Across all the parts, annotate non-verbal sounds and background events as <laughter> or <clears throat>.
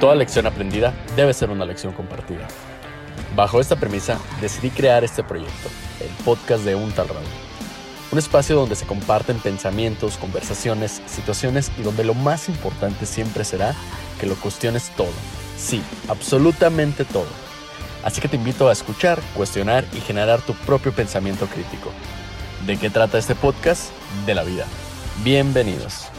Toda lección aprendida debe ser una lección compartida. Bajo esta premisa, decidí crear este proyecto, el podcast de Un Tal Raúl. Un espacio donde se comparten pensamientos, conversaciones, situaciones y donde lo más importante siempre será que lo cuestiones todo. Sí, absolutamente todo. Así que te invito a escuchar, cuestionar y generar tu propio pensamiento crítico. ¿De qué trata este podcast? De la vida. Bienvenidos.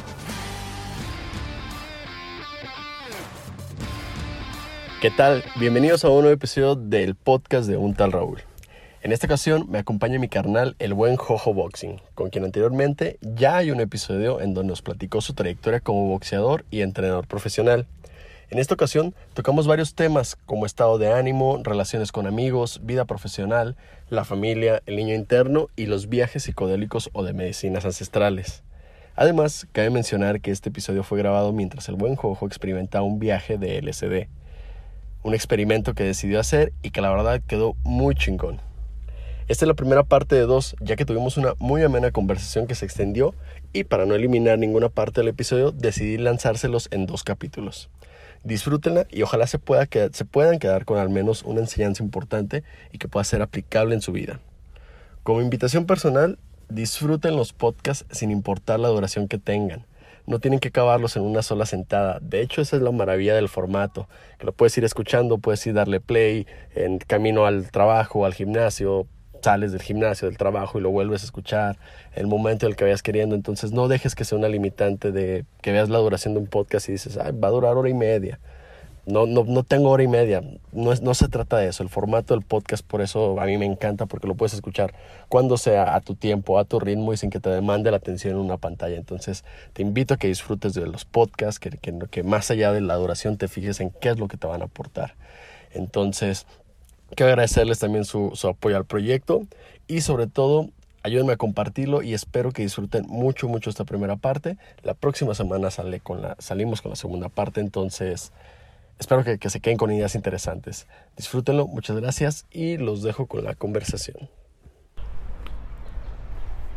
¿Qué tal? Bienvenidos a un nuevo episodio del podcast de Un tal Raúl. En esta ocasión me acompaña mi carnal, el buen Jojo Boxing, con quien anteriormente ya hay un episodio en donde nos platicó su trayectoria como boxeador y entrenador profesional. En esta ocasión tocamos varios temas como estado de ánimo, relaciones con amigos, vida profesional, la familia, el niño interno y los viajes psicodélicos o de medicinas ancestrales. Además, cabe mencionar que este episodio fue grabado mientras el buen Jojo experimentaba un viaje de LSD, un experimento que decidió hacer y que la verdad quedó muy chingón. Esta es la primera parte de dos, ya que tuvimos una muy amena conversación que se extendió y para no eliminar ninguna parte del episodio decidí lanzárselos en dos capítulos. Disfrútenla y ojalá se, pueda se puedan quedar con al menos una enseñanza importante y que pueda ser aplicable en su vida. Como invitación personal, disfruten los podcasts sin importar la duración que tengan no tienen que acabarlos en una sola sentada. De hecho, esa es la maravilla del formato, que lo puedes ir escuchando, puedes ir darle play en camino al trabajo, al gimnasio, sales del gimnasio, del trabajo y lo vuelves a escuchar el momento en el que vayas queriendo. Entonces no dejes que sea una limitante de que veas la duración de un podcast y dices, Ay, va a durar hora y media no, no, no tengo hora y media. No, es, no se trata de eso. El formato del podcast, por eso a mí me encanta, porque lo puedes escuchar cuando sea, a tu tiempo, a tu ritmo y sin que te demande la atención en una pantalla. Entonces, te invito a que disfrutes de los podcasts, que, que, que más allá de la duración te fijes en qué es lo que te van a aportar. Entonces, quiero agradecerles también su, su apoyo al proyecto y sobre todo ayúdenme a compartirlo y espero que disfruten mucho, mucho esta primera parte. La próxima semana sale con la, salimos con la segunda parte, entonces Espero que, se queden con ideas interesantes. Disfrútenlo, muchas gracias y los dejo con la conversación.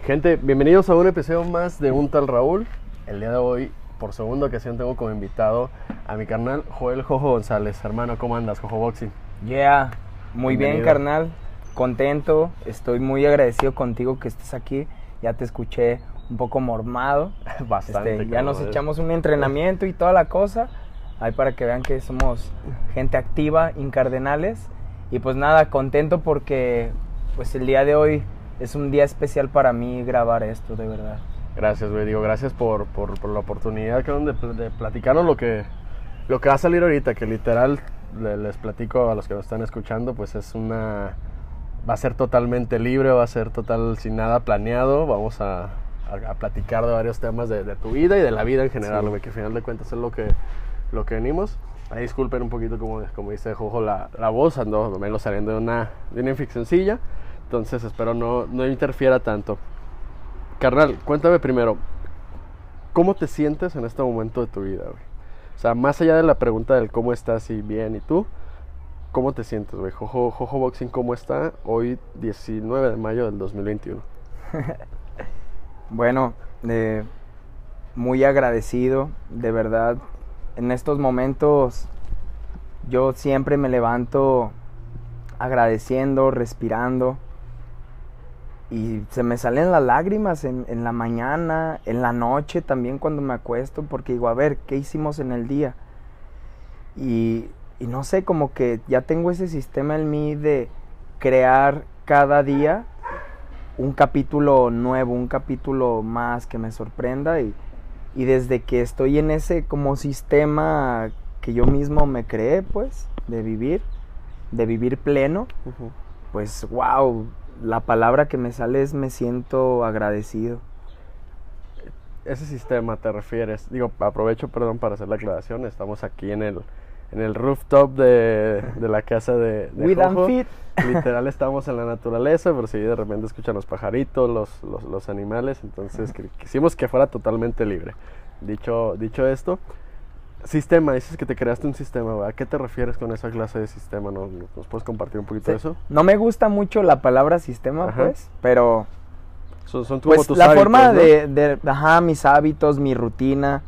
Gente, bienvenidos a un episodio más de Un Tal Raúl. El día de hoy, por segunda ocasión, tengo como invitado a mi carnal Joel Jojo González. Hermano, ¿cómo andas, Jojo Boxing? Yeah, muy bien, carnal. Contento, estoy muy agradecido contigo que estés aquí. Ya te escuché un poco mormado. <laughs> Bastante. Este, ya nos echamos un entrenamiento y toda la cosa ahí para que vean que somos gente activa, incardenales. Y pues nada, contento porque pues el día de hoy es un día especial para mí grabar esto, de verdad. Gracias, güey. Digo, gracias por, por, la oportunidad que de, de platicarnos lo que, lo que va a salir ahorita, que literal les platico a los que nos están escuchando, pues es una... Va a ser totalmente libre, va a ser total sin nada planeado. Vamos a, a, platicar de varios temas de, tu vida y de la vida en general, güey, que al final de cuentas es lo que lo que venimos. Ahí disculpen un poquito, como, como dice Jojo, la, la voz, ando menos saliendo de una, de una. Entonces espero no, no interfiera tanto. Carnal, cuéntame primero, ¿cómo te sientes en este momento de tu vida, O sea, más allá de la pregunta del cómo estás y bien y tú, ¿cómo te sientes, güey? Jojo, Jojo Boxing, ¿cómo está hoy 19 de mayo del 2021? <laughs> bueno, eh, muy agradecido, de verdad, en estos momentos yo siempre me levanto agradeciendo, respirando. Y se me salen las lágrimas en, la mañana, en la noche también cuando me acuesto, porque digo, a ver, ¿qué hicimos en el día? Y, y no sé, como que ya tengo ese sistema en mí de crear cada día un capítulo nuevo, un capítulo más que me sorprenda y, y desde que estoy en ese como sistema que yo mismo me creé, pues, de vivir, de vivir pleno, pues, wow, la palabra que me sale es me siento agradecido. Ese sistema te refieres, digo, aprovecho, perdón, para hacer la aclaración, estamos aquí en el, en el rooftop de, la casa de, de Literal estamos en la naturaleza, pero si de repente escuchan los pajaritos, los, los, animales, entonces quisimos que fuera totalmente libre. Dicho, dicho esto, sistema, dices que te creaste un sistema, ¿a qué te refieres con esa clase de sistema? ¿Nos, nos puedes compartir un poquito de eso? No me gusta mucho la palabra sistema, pues, pero... Son, son pues, la forma de, de, ajá, mis hábitos, mi rutina,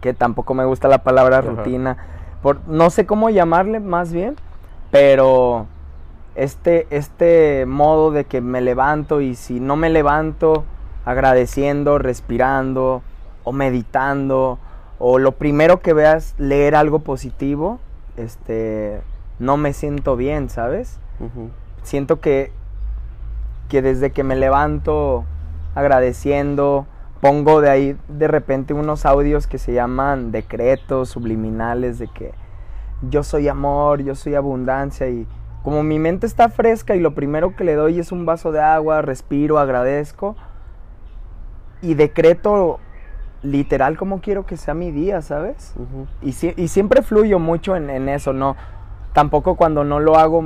que tampoco me gusta la palabra rutina, por, no sé cómo llamarle más bien, pero este, este modo de que me levanto y si no me levanto agradeciendo, respirando o meditando o lo primero que veas leer algo positivo, este, no me siento bien, ¿sabes? Siento que, que desde que me levanto agradeciendo, pongo de ahí de repente unos audios que se llaman decretos subliminales de que yo soy amor, yo soy abundancia y como mi mente está fresca y lo primero que le doy es un vaso de agua, respiro, agradezco y decreto literal como quiero que sea mi día, ¿sabes? y, y, siempre fluyo mucho en, eso, no, tampoco cuando no lo hago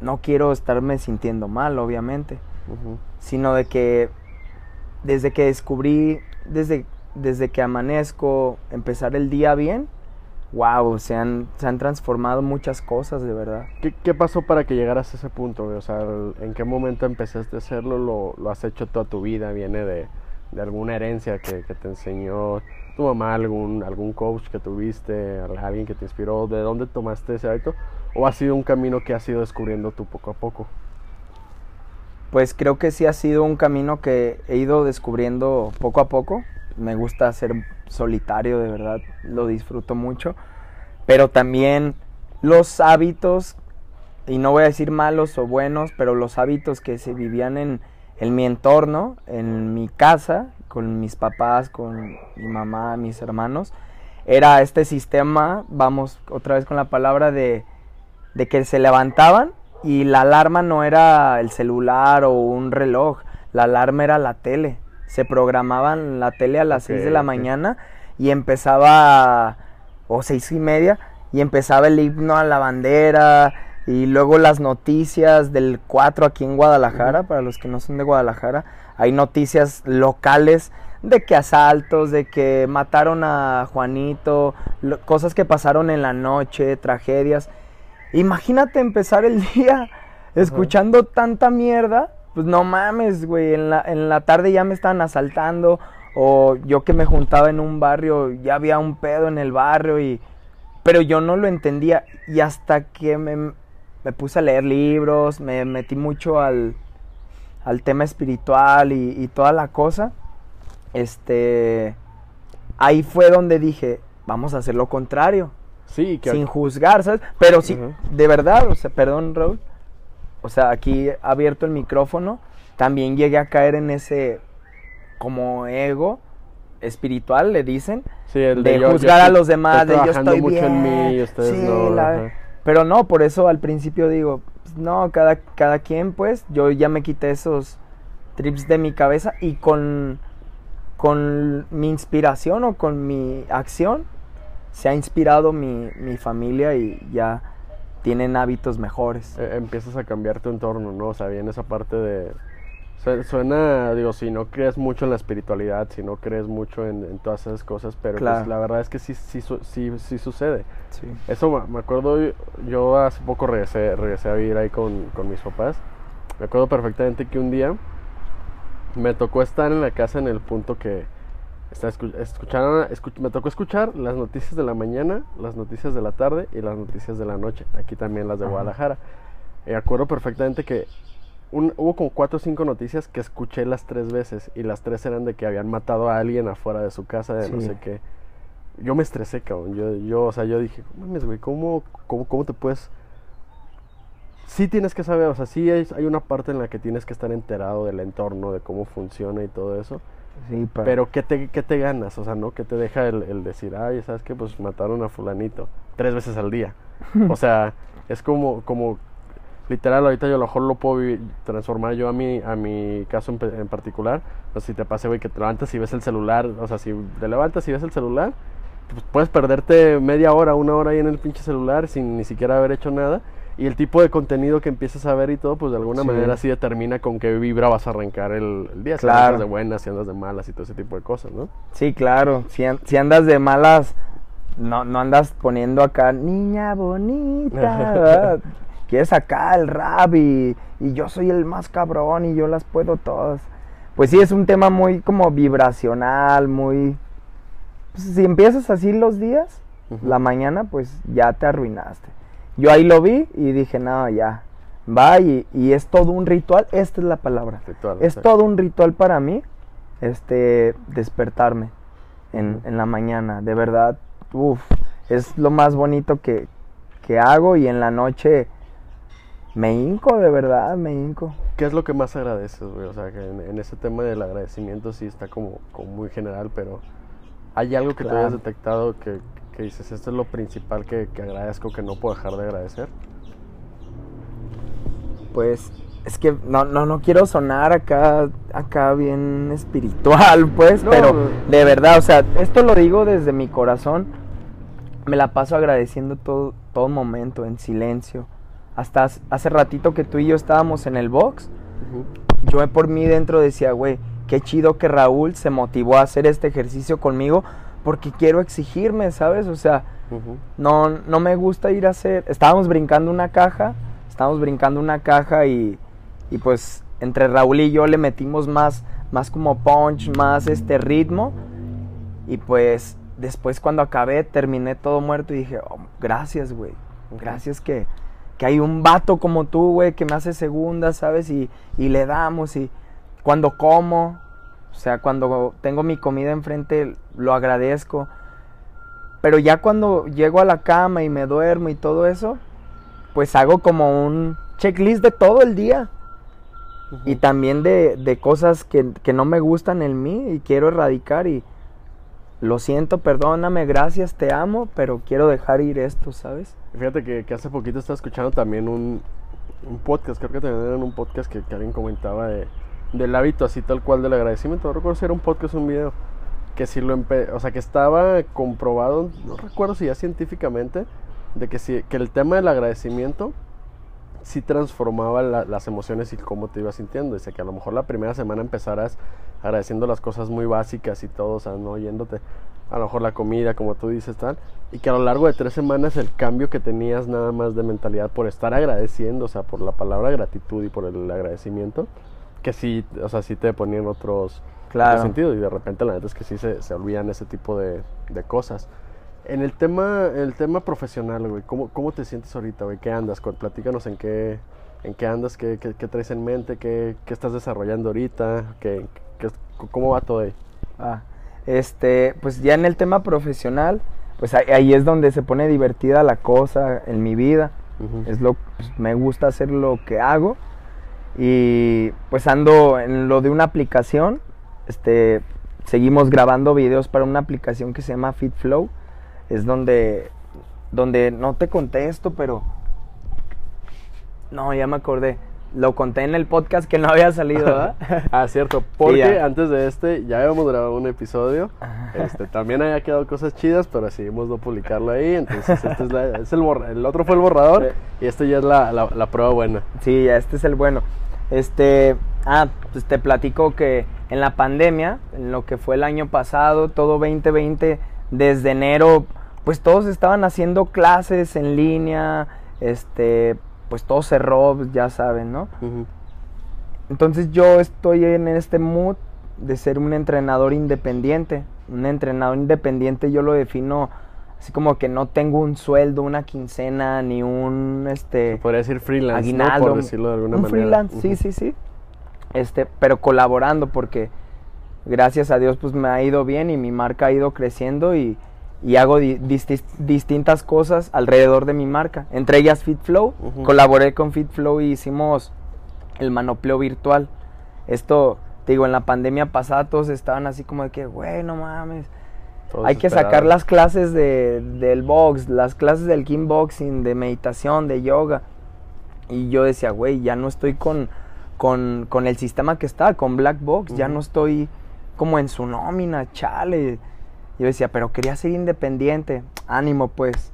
no quiero estarme sintiendo mal, obviamente, sino de que desde que descubrí, desde, desde que amanezco, empezar el día bien, wow, se han, se han transformado muchas cosas, de verdad. ¿Qué, pasó para que llegaras a ese punto? O sea, ¿en qué momento empezaste a hacerlo? ¿Lo, lo has hecho toda tu vida? ¿Viene de, de alguna herencia que, que, te enseñó tu mamá, algún, algún coach que tuviste, alguien que te inspiró? ¿De dónde tomaste ese hábito? ¿O ha sido un camino que has ido descubriendo tú poco a poco? Pues creo que sí ha sido un camino que he ido descubriendo poco a poco. Me gusta ser solitario, de verdad, lo disfruto mucho. Pero también los hábitos, y no voy a decir malos o buenos, pero los hábitos que se vivían en, mi entorno, en mi casa, con mis papás, con mi mamá, mis hermanos, era este sistema, vamos otra vez con la palabra de, de que se levantaban y la alarma no era el celular o un reloj, la alarma era la tele. Se programaban la tele a las 6 de la mañana y empezaba, o seis y media, y empezaba el himno a la bandera, y luego las noticias del 4 aquí en Guadalajara, para los que no son de Guadalajara, hay noticias locales de que asaltos, de que mataron a Juanito, cosas que pasaron en la noche, tragedias. Imagínate empezar el <laughs> día escuchando tanta mierda, pues no mames, güey, en la, en la tarde ya me están asaltando, o yo que me juntaba en un barrio, ya había un pedo en el barrio y... Pero yo no lo entendía y hasta que me, me puse a leer libros, me metí mucho al, al tema espiritual y, toda la cosa, este, ahí fue donde dije, vamos a hacer lo contrario. Sí, Sin juzgar, ¿sabes? Pero sí, de verdad, o sea, perdón, Raúl. O sea, aquí abierto el micrófono, también llegué a caer en ese como ego espiritual, le dicen. de, juzgar a los demás, de yo estoy mucho en mí, ustedes no. Pero no, por eso al principio digo, pues, no, cada, cada quien pues, yo ya me quité esos trips de mi cabeza y con, con mi inspiración o con mi acción se ha inspirado mi, mi familia y ya tienen hábitos mejores. E, empiezas a cambiar tu entorno, ¿no? O sea, viene esa parte de Suena, digo, si no crees mucho en la espiritualidad, si no crees mucho en, todas esas cosas, pero pues, la verdad es que sí, sí, sí, sí sucede. Eso me acuerdo, yo hace poco regresé, regresé a vivir ahí con, con mis papás. Me acuerdo perfectamente que un día me tocó estar en la casa en el punto que está escuchando, me tocó escuchar las noticias de la mañana, las noticias de la tarde y las noticias de la noche. Aquí también las de Guadalajara. Me acuerdo perfectamente que hubo como cuatro o cinco noticias que escuché las tres veces y las tres eran de que habían matado a alguien afuera de su casa, de no sé qué. Yo me estresé, cabrón. Yo, yo, o sea, yo dije, mames, güey, ¿cómo, cómo, ¿cómo te puedes...? Sí tienes que saber, o sea, sí hay, hay, una parte en la que tienes que estar enterado del entorno, de cómo funciona y todo eso. Sí, pero... ¿qué te, ¿qué te ganas? O sea, ¿no? ¿Qué te deja el, el decir, ay, ¿sabes qué? Pues mataron a fulanito tres veces al día. <laughs> o sea, es como, como literal ahorita yo a lo mejor lo puedo transformar yo a mi, a mi caso en, particular. O si te pasa, güey, que te levantas y ves el celular, o sea, si te levantas y ves el celular, pues puedes perderte media hora, una hora ahí en el pinche celular sin ni siquiera haber hecho nada. Y el tipo de contenido que empiezas a ver y todo, pues de alguna manera sí determina con qué vibra vas a arrancar el, día. Si andas de buenas, si andas de malas y todo ese tipo de cosas, ¿no? Sí, claro. Si, si andas de malas, no, no andas poniendo acá, niña bonita. <laughs> quieres sacar el rap y, yo soy el más cabrón y yo las puedo todas. Pues sí, es un tema muy como vibracional, muy... Pues si empiezas así los días, la mañana, pues ya te arruinaste. Yo ahí lo vi y dije, no, ya, va y, es todo un ritual, esta es la palabra. es todo un ritual para mí, este, despertarme en, en la mañana, de verdad, uff, es lo más bonito que, que hago y en la noche me hinco, de verdad, me hinco. ¿Qué es lo que más agradeces, güey? O sea, que en, ese tema del agradecimiento sí está como, como muy general, pero ¿hay algo que te hayas detectado que, que, dices, esto es lo principal que, que, agradezco, que no puedo dejar de agradecer? Pues es que no, no, no quiero sonar acá, acá bien espiritual, <laughs> pues, pero de verdad, o sea, esto lo digo desde mi corazón. Me la paso agradeciendo todo, todo momento, en silencio hasta hace ratito que tú y yo estábamos en el box, yo por mí dentro decía, güey, qué chido que Raúl se motivó a hacer este ejercicio conmigo porque quiero exigirme, ¿sabes? O sea, no, no me gusta ir a hacer... Estábamos brincando una caja, estábamos brincando una caja y, y pues entre Raúl y yo le metimos más, más como punch, más este ritmo y pues después cuando acabé terminé todo muerto y dije, oh, gracias, güey, gracias que que hay un vato como tú, güey, que me hace segunda, ¿sabes? Y, y le damos y cuando como, o sea, cuando tengo mi comida enfrente, lo agradezco. Pero ya cuando llego a la cama y me duermo y todo eso, pues hago como un checklist de todo el día. Y también de, de cosas que, que, no me gustan en mí y quiero erradicar y lo siento, perdóname, gracias, te amo, pero quiero dejar ir esto, ¿sabes? Fíjate que, hace poquito estaba escuchando también un, podcast, creo que también era un podcast que, alguien comentaba de, del hábito así tal cual del agradecimiento. No recuerdo si era un podcast un video. Que si lo o sea, que estaba comprobado, no recuerdo si ya científicamente, de que, si, que el tema del agradecimiento sí transformaba las emociones y cómo te ibas sintiendo. Dice que a lo mejor la primera semana empezaras agradeciendo las cosas muy básicas y todo, o sea, no yéndote a lo mejor la comida, como tú dices, tal. Y que a lo largo de tres semanas el cambio que tenías nada más de mentalidad por estar agradeciendo, o sea, por la palabra gratitud y por el agradecimiento, que sí, o sea, sí te ponían otros, claro. sentidos y de repente la neta es que sí se, se olvidan ese tipo de, de cosas. En el tema, el tema profesional, güey, ¿cómo, ¿cómo te sientes ahorita, güey? ¿Qué andas? Platícanos en qué, en qué andas, qué, qué, traes en mente, qué, qué, estás desarrollando ahorita, qué, cómo va todo ahí. Ah, este, pues ya en el tema profesional, pues ahí, es donde se pone divertida la cosa en mi vida. Es lo, pues, me gusta hacer lo que hago y pues ando en lo de una aplicación, este, seguimos grabando videos para una aplicación que se llama FitFlow es donde, donde no te contesto, pero... No, ya me acordé. Lo conté en el podcast que no había salido, ¿verdad? <laughs> ah, cierto. Porque antes de este ya habíamos grabado un episodio. Este, también había quedado cosas chidas, pero decidimos no publicarlo ahí. Entonces, este es, el, el otro fue el borrador y este ya es la, la, prueba buena. Sí, ya este es el bueno. Este, ah, pues te platico que en la pandemia, en lo que fue el año pasado, todo 2020 desde enero, pues todos estaban haciendo clases en línea, este, pues todo cerró, pues, ya saben, ¿no? Entonces yo estoy en este mood de ser un entrenador independiente. Un entrenador independiente yo lo defino así como que no tengo un sueldo, una quincena, ni un este. podría decir freelance, ¿no? por decirlo de alguna un Freelance, sí, sí, sí. Este, pero colaborando porque gracias a Dios pues me ha ido bien y mi marca ha ido creciendo y, hago distintas cosas alrededor de mi marca, entre ellas FitFlow. Colaboré con FitFlow y hicimos el manopleo virtual. Esto, te digo, en la pandemia pasada todos estaban así como de que, güey, no mames. Hay que sacar las clases de, del box, las clases del kickboxing, de meditación, de yoga. Y yo decía, güey, ya no estoy con, con, con, el sistema que está, con Black Box, ya no estoy como en su nómina, chale. Yo decía, pero quería ser independiente. Ánimo, pues.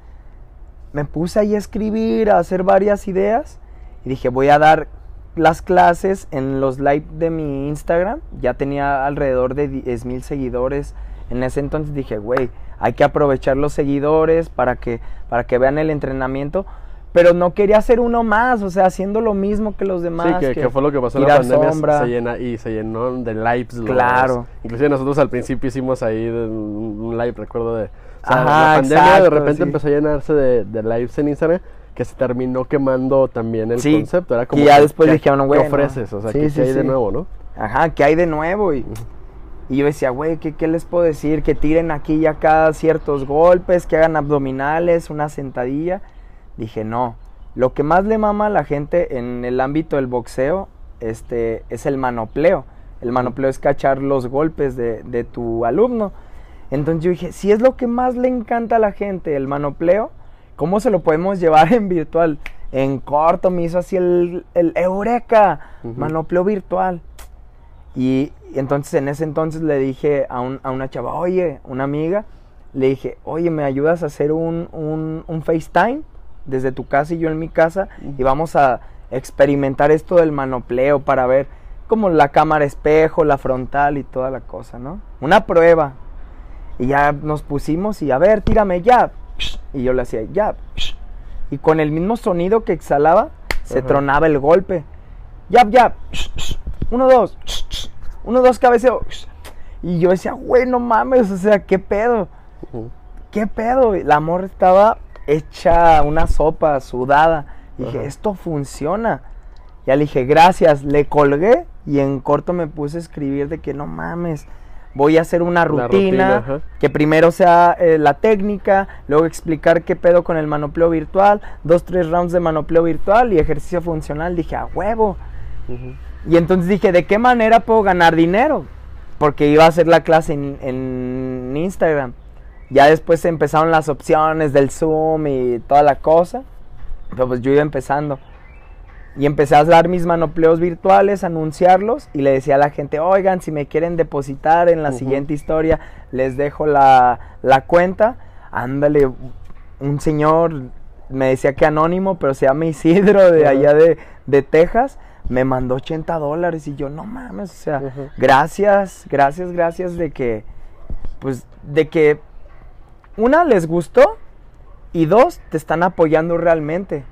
Me puse ahí a escribir, a hacer varias ideas. Y dije, voy a dar las clases en los live de mi Instagram. Ya tenía alrededor de 10 mil seguidores. En ese entonces dije, güey, hay que aprovechar los seguidores para que, para que vean el entrenamiento. Pero no quería ser uno más, o sea, haciendo lo mismo que los demás. Sí, que, que fue lo que pasó en la pandemia. Se, llena, y se llenó de lives. Los, claro. inclusive nosotros al principio hicimos ahí un live, recuerdo de... O sea, la pandemia de repente empezó a llenarse de, de, lives en Instagram que se terminó quemando también el concepto. Era como y ya después dijeron, güey. ¿Qué ofreces? O sea, ¿qué, hay de nuevo, no? Ajá, ¿qué hay de nuevo? Y, y yo decía, güey, ¿qué, ¿qué, les puedo decir? Que tiren aquí y acá ciertos golpes, que hagan abdominales, una sentadilla. Dije, no. Lo que más le mama a la gente en el ámbito del boxeo este, es el manopleo. El manopleo es cachar los golpes de, de tu alumno. Entonces yo dije, si es lo que más le encanta a la gente, el manopleo, ¿cómo se lo podemos llevar en virtual? En corto me hizo así el, el eureka, manopleo virtual. Y, entonces en ese entonces le dije a, un, a, una chava, oye, una amiga, le dije, oye, ¿me ayudas a hacer un, un, un FaceTime desde tu casa y yo en mi casa? Y vamos a experimentar esto del manopleo para ver como la cámara espejo, la frontal y toda la cosa, ¿no? Una prueba. Y ya nos pusimos y a ver, tírame ya. Y yo le hacía ya. Y con el mismo sonido que exhalaba, se tronaba el golpe. Ya, ya. Uno, dos. Uno, dos, cabeceo. Y yo decía, güey, no mames, o sea, ¿qué pedo? ¿Qué pedo? La amor estaba hecha una sopa sudada. Y dije, esto funciona. Ya le dije, gracias. Le colgué y en corto me puse a escribir de que no mames voy a hacer una rutina, que primero sea eh, la técnica, luego explicar qué pedo con el manopleo virtual, dos, tres rounds de manopleo virtual y ejercicio funcional. Dije, a huevo. Y entonces dije, ¿de qué manera puedo ganar dinero? Porque iba a hacer la clase en, en Instagram. Ya después empezaron las opciones del Zoom y toda la cosa. Pero pues yo iba empezando. Y empecé a dar mis manopleos virtuales, anunciarlos y le decía a la gente, oigan, si me quieren depositar en la siguiente historia, les dejo la, cuenta. Ándale, un señor, me decía que anónimo, pero se llama Isidro de allá de, de, Texas, me mandó 80 dólares y yo, no mames, o sea, gracias, gracias, gracias de que, pues, de que, una, les gustó y dos, te están apoyando realmente.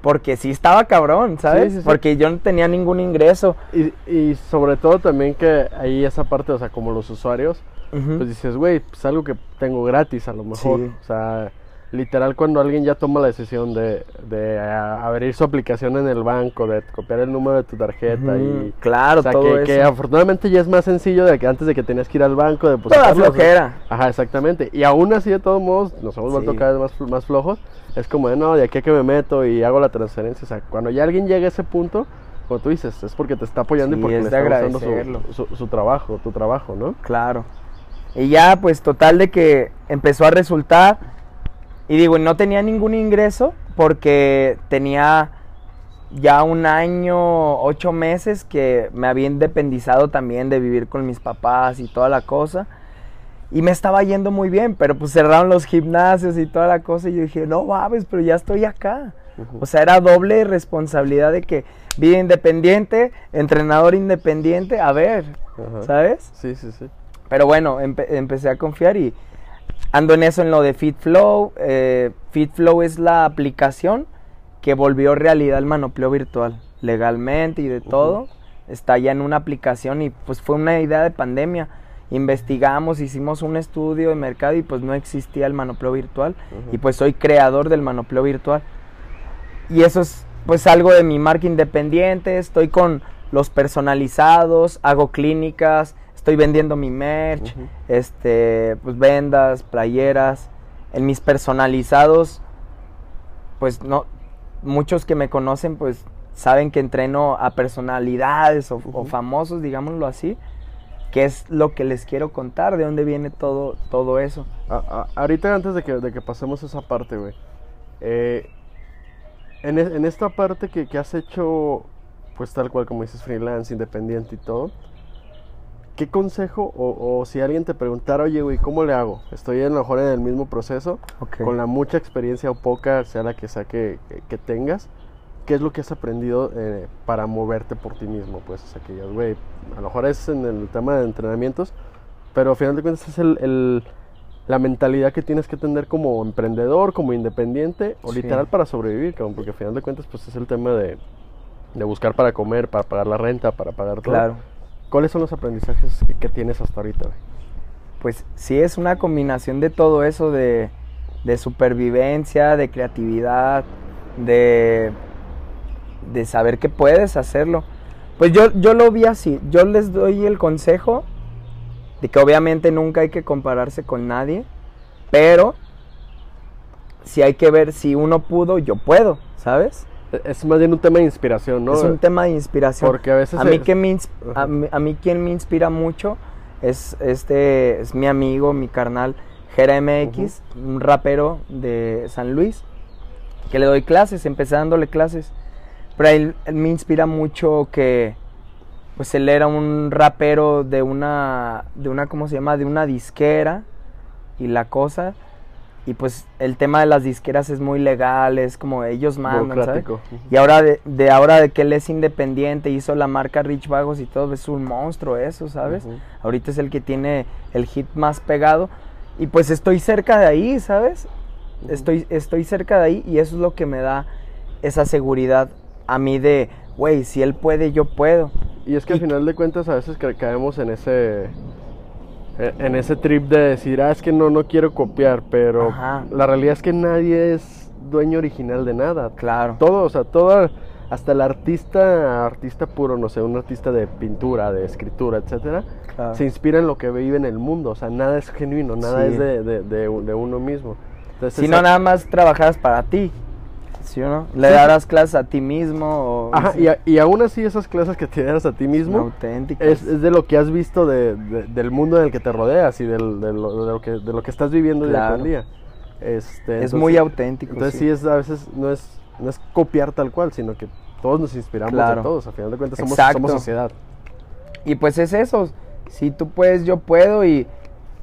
Porque sí estaba cabrón, ¿sabes? Porque yo no tenía ningún ingreso. Y, y, sobre todo también que ahí esa parte, o sea, como los usuarios, pues dices, güey, pues algo que tengo gratis a lo mejor. O sea, literal cuando alguien ya toma la decisión de, de abrir su aplicación en el banco, de copiar el número de tu tarjeta y... Claro, o sea, todo que, que, afortunadamente ya es más sencillo de que antes de que tenías que ir al banco, de Toda flojera. Ajá, exactamente. Y aún así, de todos modos, nos hemos vuelto cada vez más, más flojos. Es como de, no, de aquí a que me meto y hago la transferencia. O sea, cuando ya alguien llega a ese punto, como tú dices, es porque te está apoyando y porque le está su, su, su trabajo, tu trabajo, ¿no? Claro. Y ya, pues, total de que empezó a resultar y digo, no tenía ningún ingreso porque tenía ya un año, ocho meses que me había independizado también de vivir con mis papás y toda la cosa. Y me estaba yendo muy bien, pero pues cerraron los gimnasios y toda la cosa. Y yo dije, no mames, pero ya estoy acá. O sea, era doble responsabilidad de que vida independiente, entrenador independiente, a ver, ¿sabes? Sí, sí, sí. Pero bueno, empecé a confiar y, ando en eso, en lo de FitFlow. Eh, FitFlow es la aplicación que volvió realidad el manopleo virtual, legalmente y de todo. Está ya en una aplicación y pues fue una idea de pandemia. Investigamos, hicimos un estudio de mercado y pues no existía el manopleo virtual. Y pues soy creador del manopleo virtual. Y eso es pues algo de mi marca independiente. Estoy con los personalizados, hago clínicas, estoy vendiendo mi merch, este, pues vendas, playeras, en mis personalizados, pues no, muchos que me conocen, pues saben que entreno a personalidades o, famosos, digámoslo así, que es lo que les quiero contar, de dónde viene todo, todo eso. ahorita antes de que, de que pasemos esa parte, güey, eh, en, en, esta parte que, que has hecho, pues tal cual como dices, freelance, independiente y todo, ¿qué consejo o, si alguien te preguntara, oye, güey, ¿cómo le hago? Estoy a lo mejor en el mismo proceso, con la mucha experiencia o poca, sea la que sea que, tengas, ¿qué es lo que has aprendido eh, para moverte por ti mismo? Pues, o sea, que güey, a lo mejor es en el tema de entrenamientos, pero al final de cuentas es el, la mentalidad que tienes que tener como emprendedor, como independiente, o Sí. literal para sobrevivir, cabrón, porque al final de cuentas, pues es el tema de, de buscar para comer, para pagar la renta, para pagar todo. Claro. ¿Cuáles son los aprendizajes que, tienes hasta ahorita? Pues sí, es una combinación de todo eso, de, de supervivencia, de creatividad, de, de saber que puedes hacerlo. Pues yo, yo lo vi así, yo les doy el consejo de que obviamente nunca hay que compararse con nadie, pero si hay que ver si uno pudo, yo puedo, ¿sabes? Es más bien un tema de inspiración, ¿no? Es un tema de inspiración. Porque a veces a mí que me a, mí, a mí quien me inspira mucho es este es mi amigo, mi carnal Jera MX, un rapero de San Luis, que le doy clases, empecé dándole clases. Pero él, él me inspira mucho que pues él era un rapero de una de una ¿cómo se llama? de una disquera y la cosa y pues el tema de las disqueras es muy legal, es como ellos mandan, ¿sabes? Y ahora de, de ahora de que él es independiente, hizo la marca Rich Vagos y todo, es un monstruo eso, ¿sabes? Ahorita es el que tiene el hit más pegado. Y pues estoy cerca de ahí, ¿sabes? Estoy, estoy cerca de ahí y eso es lo que me da esa seguridad a mí de, güey, si él puede, yo puedo. Y es que al final de cuentas a veces ca- caemos en ese en ese trip de decir, ah, es que no, no quiero copiar, pero Ajá. la realidad es que nadie es dueño original de nada. Claro. Todo, o sea, todo, hasta el artista, artista puro, no sé, un artista de pintura, de escritura, etcétera, claro. se inspira en lo que vive en el mundo, o sea, nada es genuino, nada Sí. es de, de, de un- de uno mismo. Entonces, Si esa- no, nada más trabajaras para ti. ¿Sí o no? Le Sí. darás clases a ti mismo o... Ajá, y, a- y aún así esas clases que te das a ti mismo, auténticas. Es, es de lo que has visto de, de- del mundo en el que te rodeas y del- de, lo, de lo que, de lo que estás viviendo día Claro. con día. Este, es entonces- muy auténtico. Entonces sí. es a veces no es, no es copiar tal cual, sino que todos nos inspiramos Claro. de todos. A final de cuentas somos, Exacto. somos sociedad. Y pues es eso, si tú puedes, yo puedo y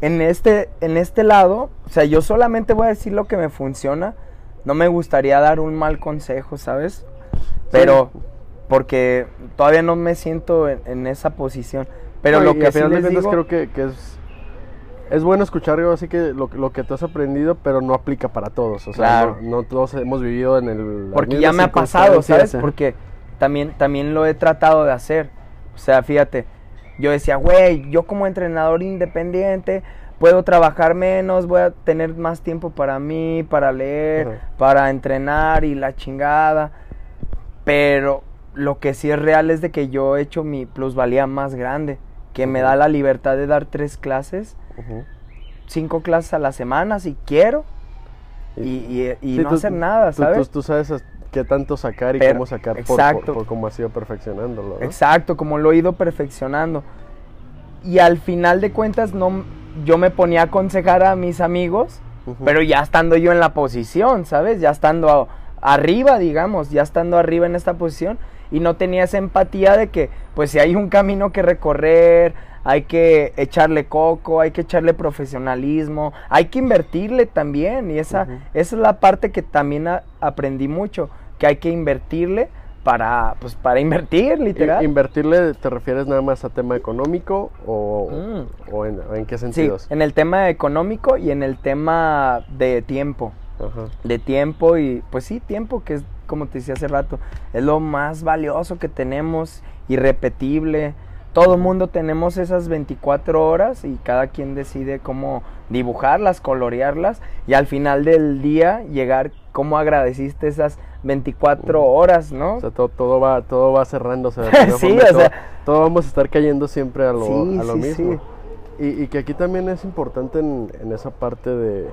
en este, en este lado, o sea, yo solamente voy a decir lo que me funciona, no me gustaría dar un mal consejo, ¿sabes? Pero porque todavía no me siento en, en esa posición. Pero No, lo y que a sí final de les cuentas digo, creo que, que es es bueno escuchar algo así que lo, lo que tú has aprendido, pero no aplica para todos. O sea, Claro. no, no todos hemos vivido en el. porque ya me ha pasado, ¿sabes? Porque también, también lo he tratado de hacer. O sea, fíjate, yo decía, güey, yo como entrenador independiente puedo trabajar menos, voy a tener más tiempo para mí, para leer, para entrenar y la chingada. Pero lo que sí es real es de que yo he hecho mi plusvalía más grande, que me da la libertad de dar tres clases, cinco clases a la semana si quiero. Y, y- y Sí, no tú- hacer nada, tú- ¿sabes? Tú, tú sabes qué tanto sacar y Pero- cómo sacar por, por, por cómo has ido perfeccionándolo. ¿no? Exacto, como lo he ido perfeccionando. Y al final de cuentas, no, yo me ponía a aconsejar a mis amigos, pero ya estando yo en la posición, ¿sabes? Ya estando a- arriba, digamos, ya estando arriba en esta posición. Y no tenía esa empatía de que, pues si hay un camino que recorrer, hay que echarle coco, hay que echarle profesionalismo, hay que invertirle también. Y esa, es la parte que también a- aprendí mucho, que hay que invertirle para, pues, para invertir, literal. ¿Invertirle te refieres nada más a tema económico o, Mm. o en, en qué Sí, sentidos? en el tema económico y en el tema de tiempo. Ajá. De tiempo y, pues sí, tiempo, que es como te decía hace rato, es lo más valioso que tenemos, irrepetible. Todo mundo tenemos esas 24 horas y cada quien decide cómo dibujarlas, colorearlas y al final del día llegar cómo agradeciste esas 24 Ujú. horas, ¿no? O sea, todo, todo va todo va cerrándose. <laughs> Sí, o todo, sea- todo vamos a estar cayendo siempre a lo, Sí, a lo sí, mismo. sí. Y, y que aquí también es importante en, en esa parte de,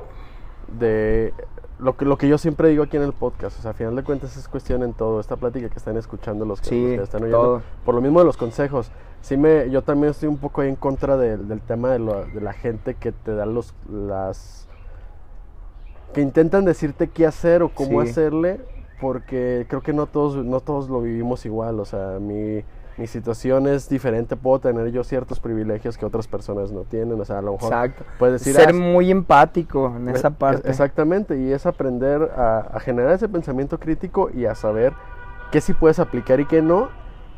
de lo, que, lo que yo siempre digo aquí en el podcast. O sea, a final de cuentas es cuestión en todo. Esta plática que están escuchando los que, Sí, los que están oyendo. todo. Por lo mismo de los consejos. Sí me, yo también estoy un poco ahí en contra de- del tema de, lo- de la gente que te da los, las... que intentan decirte qué hacer o cómo Sí. hacerle, porque creo que no todos, no todos lo vivimos igual. O sea, mi, mi situación es diferente. Puedo tener yo ciertos privilegios que otras personas no tienen. O sea, a lo mejor Exacto. puedes decir... Ser "Ah, muy empático en e- esa e- parte. Exactamente, y es aprender a, a generar ese pensamiento crítico y a saber qué sí puedes aplicar y qué no.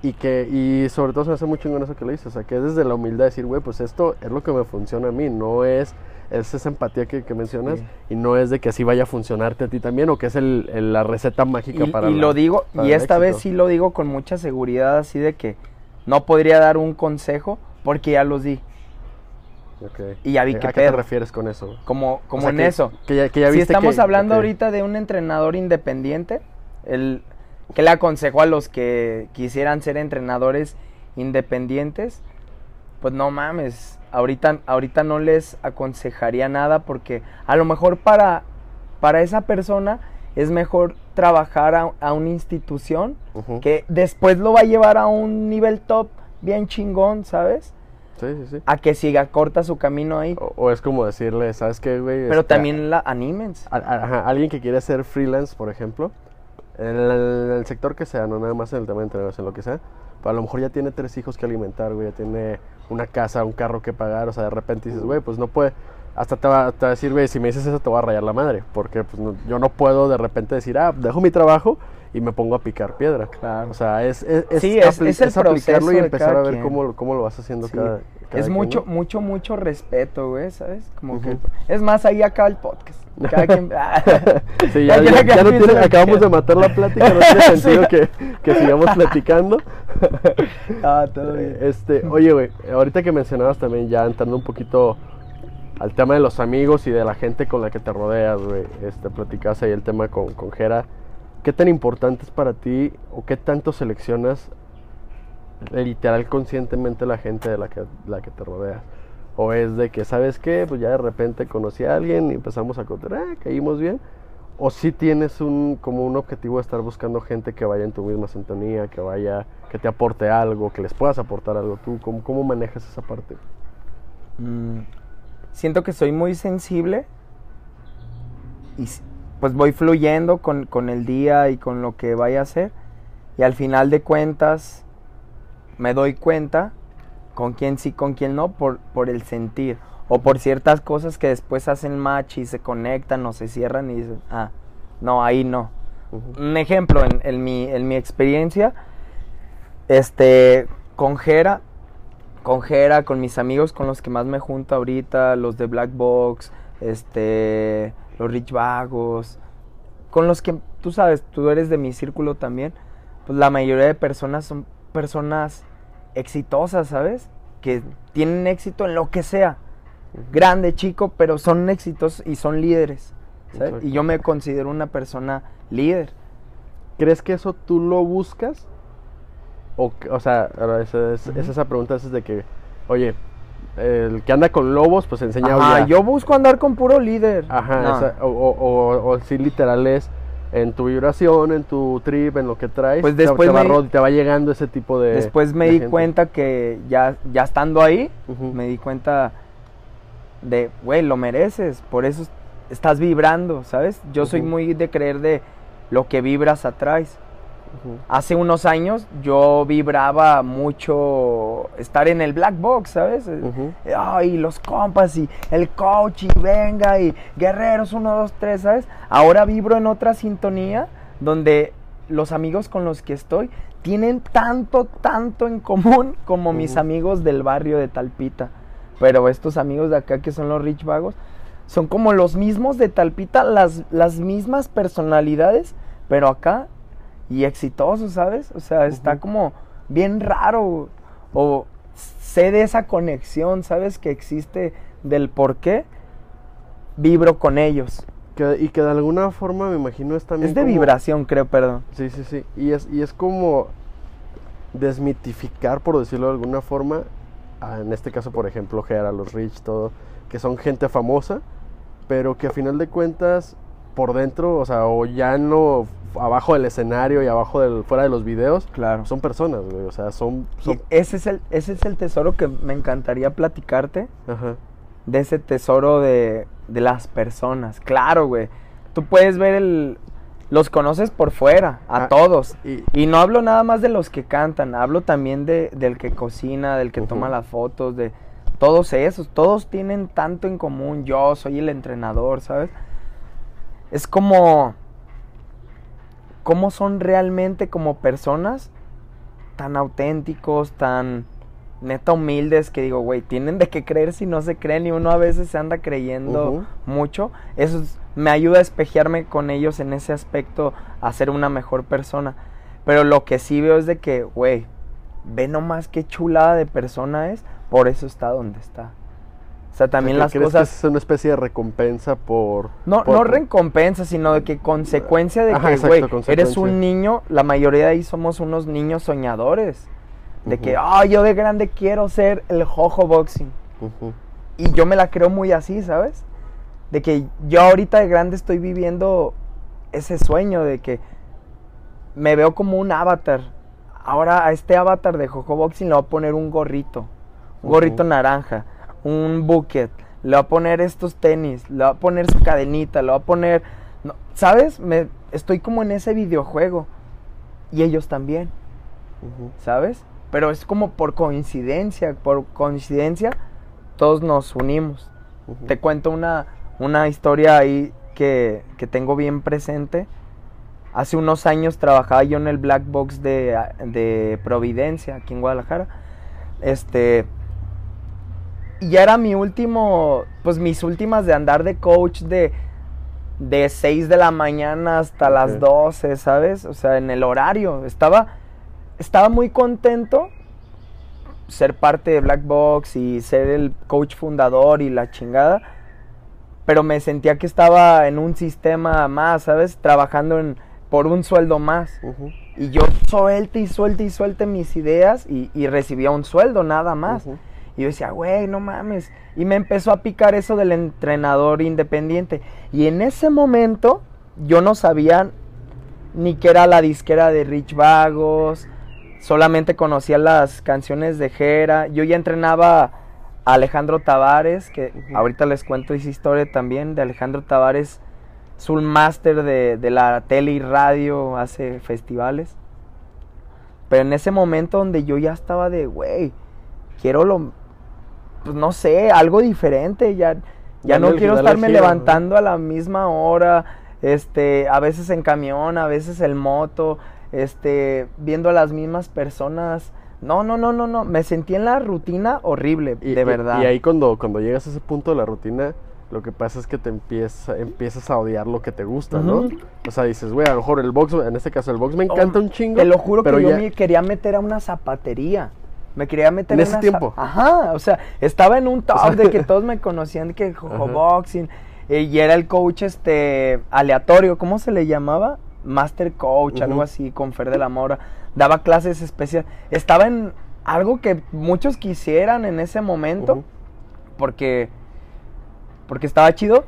Y que, y sobre todo se me hace muy chingón eso que le dices, o sea, que es desde la humildad decir, güey, pues esto es lo que me funciona a mí, no es es esa empatía que, que mencionas Sí. y no es de que así vaya a funcionarte a ti también o que es el, el- la receta mágica Y, para y la- lo digo, y esta vez sí lo digo con mucha seguridad, así de que no podría dar un consejo porque ya los di. Y ya vi ¿A qué te refieres con eso? Como, como O sea, en que- eso. Que ya, que ya si viste estamos que- hablando ahorita de un entrenador independiente, el, ¿qué le aconsejo a los que quisieran ser entrenadores independientes? Pues no mames, ahorita, ahorita no les aconsejaría nada porque a lo mejor para, para esa persona es mejor trabajar a, a una institución que después lo va a llevar a un nivel top bien chingón, ¿sabes? Sí, sí, sí. A que siga corta su camino ahí. O, o es como decirle, ¿sabes qué, güey? Pero Este, también la anímense. a- a- ajá, alguien que quiere ser freelance, por ejemplo, en el, sector que sea, no nada más en el tema de entrenadores, en lo que sea, pues a lo mejor ya tiene tres hijos que alimentar, güey, ya tiene una casa, un carro que pagar, o sea, de repente dices, güey, pues no puede, hasta te va, te va a decir, güey, si me dices eso te voy a rayar la madre, porque pues no- yo no puedo de repente decir, ah, dejo mi trabajo y me pongo a picar piedra. Claro. O sea, es, es, es, Sí, es- es el aplicarlo y empezar a ver quien. cómo, lo- cómo lo vas haciendo Sí. cada, cada es quien, mucho, ¿no? mucho, mucho respeto, güey, ¿sabes? Como que... Es más, ahí acaba el podcast. Cada quien... <laughs> Sí, ya, Ya ya- no tiene- acabamos de matar la plática, no <laughs> tiene sentido que, que sigamos platicando. <laughs> ah, todo bien. Este, oye, güey, ahorita que mencionabas también, ya entrando un poquito al tema de los amigos y de la gente con la que te rodeas, güey, este, platicabas ahí el tema con, con Jera. ¿Qué tan importante es para ti o qué tanto seleccionas literal conscientemente la gente de la que, la que te rodeas? O es de que, ¿sabes qué? Pues ya de repente conocí a alguien y empezamos a contar, ah, caímos bien. O si tienes un, como un objetivo de estar buscando gente que vaya en tu misma sintonía, que vaya, que te aporte algo, que les puedas aportar algo tú. ¿Cómo, cómo manejas esa parte? Mm, siento que soy muy sensible y pues voy fluyendo con, con el día y con lo que vaya a hacer y al final de cuentas me doy cuenta con quién sí, con quién no, por, por el sentir o por ciertas cosas que después hacen match y se conectan o se cierran y dicen, ah, no, ahí no. Un ejemplo, en, en mi, en mi experiencia, este, con Jera, con Jera, con mis amigos con los que más me junto ahorita, los de Black Box, este, los Rich Vagos, con los que tú sabes, tú eres de mi círculo también, pues la mayoría de personas son personas exitosas, ¿sabes? Que tienen éxito en lo que sea, grande, chico, pero son exitosos y son líderes. ¿sabes? Y yo me considero una persona líder. ¿Crees que eso tú lo buscas? O, o sea, esa es, esa pregunta es de que, oye, el que anda con lobos, pues enseña a yo busco andar con puro líder. Ajá, No. esa- o, o, o, o si literal es en tu vibración, en tu trip, en lo que traes, Pues después te, va, me- ro- te va llegando ese tipo de... Después me de di gente. cuenta que ya, ya estando ahí, me di cuenta de, güey, lo mereces, por eso estás vibrando, ¿sabes? Yo soy muy de creer de lo que vibras Hace unos años yo vibraba mucho estar en el black box, ¿sabes? Ujú. Ay, los compas y el coach y venga y guerreros uno, dos, tres, ¿sabes? Ahora vibro en otra sintonía donde los amigos con los que estoy tienen tanto, tanto en común como mis amigos del barrio de Talpita. Pero estos amigos de acá que son los Rich Vagos son como los mismos de Talpita, las, las mismas personalidades, pero acá y exitosos, ¿sabes? O sea, está como bien raro. O sé de esa conexión, ¿sabes? Que existe del por qué vibro con ellos. Que- y que de alguna forma me imagino es también Es de como- vibración, creo, perdón. Sí, sí, sí. Y es, y es como desmitificar, por decirlo de alguna forma, a- en este caso, por ejemplo, Gera, los Rich, todo, que son gente famosa, pero que a final de cuentas, por dentro, o sea, o ya no abajo del escenario y abajo del, fuera de los videos, Claro. son personas, güey. O sea, son. Ese, es el, ese es el tesoro que me encantaría platicarte. ajá. de ese tesoro de, de las personas. Claro, güey. Tú puedes ver el... Los conoces por fuera, a Ah, todos. y- Y no hablo nada más de los que cantan, hablo también de, del que cocina, del que toma las fotos, de todos esos. Todos tienen tanto en común. Yo soy el entrenador, ¿sabes? Es como... ¿Cómo son realmente como personas tan auténticos, tan neta humildes que digo, güey, tienen de qué creer si no se creen y uno a veces se anda creyendo mucho. Eso es- me ayuda a espejearme con ellos en ese aspecto, a ser una mejor persona. Pero lo que sí veo es de que, güey, ve nomás qué chulada de persona es, por eso está donde está. O sea, también O sea, las ¿crees cosas... que es una especie de recompensa por... No, por- no recompensa, sino de que consecuencia de Ajá, que, güey, eres un niño, la mayoría de ahí somos unos niños soñadores. De que, ah, yo de grande quiero ser el jojo boxing. Y yo me la creo muy así, ¿sabes? De que yo ahorita de grande estoy viviendo ese sueño de que me veo como un avatar. Ahora a este avatar de Jojo Boxing le voy a poner un gorrito. Un gorrito naranja. Un bucket. Le voy a poner estos tenis. Le voy a poner su cadenita. Le voy a poner... no, ¿Sabes? Me, estoy como en ese videojuego. Y ellos también. ¿sabes? Pero es como por coincidencia, por coincidencia todos nos unimos. Te cuento una, una historia ahí que, que tengo bien presente. Hace unos años trabajaba yo en el Black Box de, de Providencia, aquí en Guadalajara. Este. Y ya era mi último, pues mis últimas de andar de coach de, de 6 de la mañana hasta las Ok. 12, ¿sabes? O sea, en el horario. Estaba, estaba muy contento ser parte de Black Box y ser el coach fundador y la chingada. Pero me sentía que estaba en un sistema más, ¿sabes? Trabajando en, por un sueldo más. Y yo suelte y suelte y suelte mis ideas y, y recibía un sueldo nada más. Y yo decía, güey, no mames. Y me empezó a picar eso del entrenador independiente. Y en ese momento yo no sabía ni que era la disquera de Rich Vagos. Solamente conocía las canciones de Jera. Yo ya entrenaba a Alejandro Tavares, que ahorita les cuento esa historia también de Alejandro Tavares. Es un máster de, de la tele y radio, hace festivales. Pero en ese momento donde yo ya estaba de, güey, quiero lo, pues no sé, algo diferente, ya, ya no quiero estarme levantando a la misma hora, este, a veces en camión, a veces en moto, este, viendo a las mismas personas. No, no, no, no, no, me sentí en la rutina horrible, Y- de y- verdad. Y, ahí cuando, cuando llegas a ese punto de la rutina, lo que pasa es que te empieza, empiezas a odiar lo que te gusta, ¿no? O sea, dices, güey, a lo mejor el box, en este caso el box me encanta Oh, un chingo. Te lo juro pero que yo ya- me quería meter a una zapatería. Me quería meter ¿En ese una tiempo? Ajá, o sea, estaba en un top <laughs> O sea- de que todos me conocían de que <laughs> jojo Ajá. boxing eh, y era el coach este aleatorio, ¿cómo se le llamaba? Master coach, algo así, con Fer de la Mora. Daba clases especiales. Estaba en algo que muchos quisieran en ese momento porque porque estaba chido,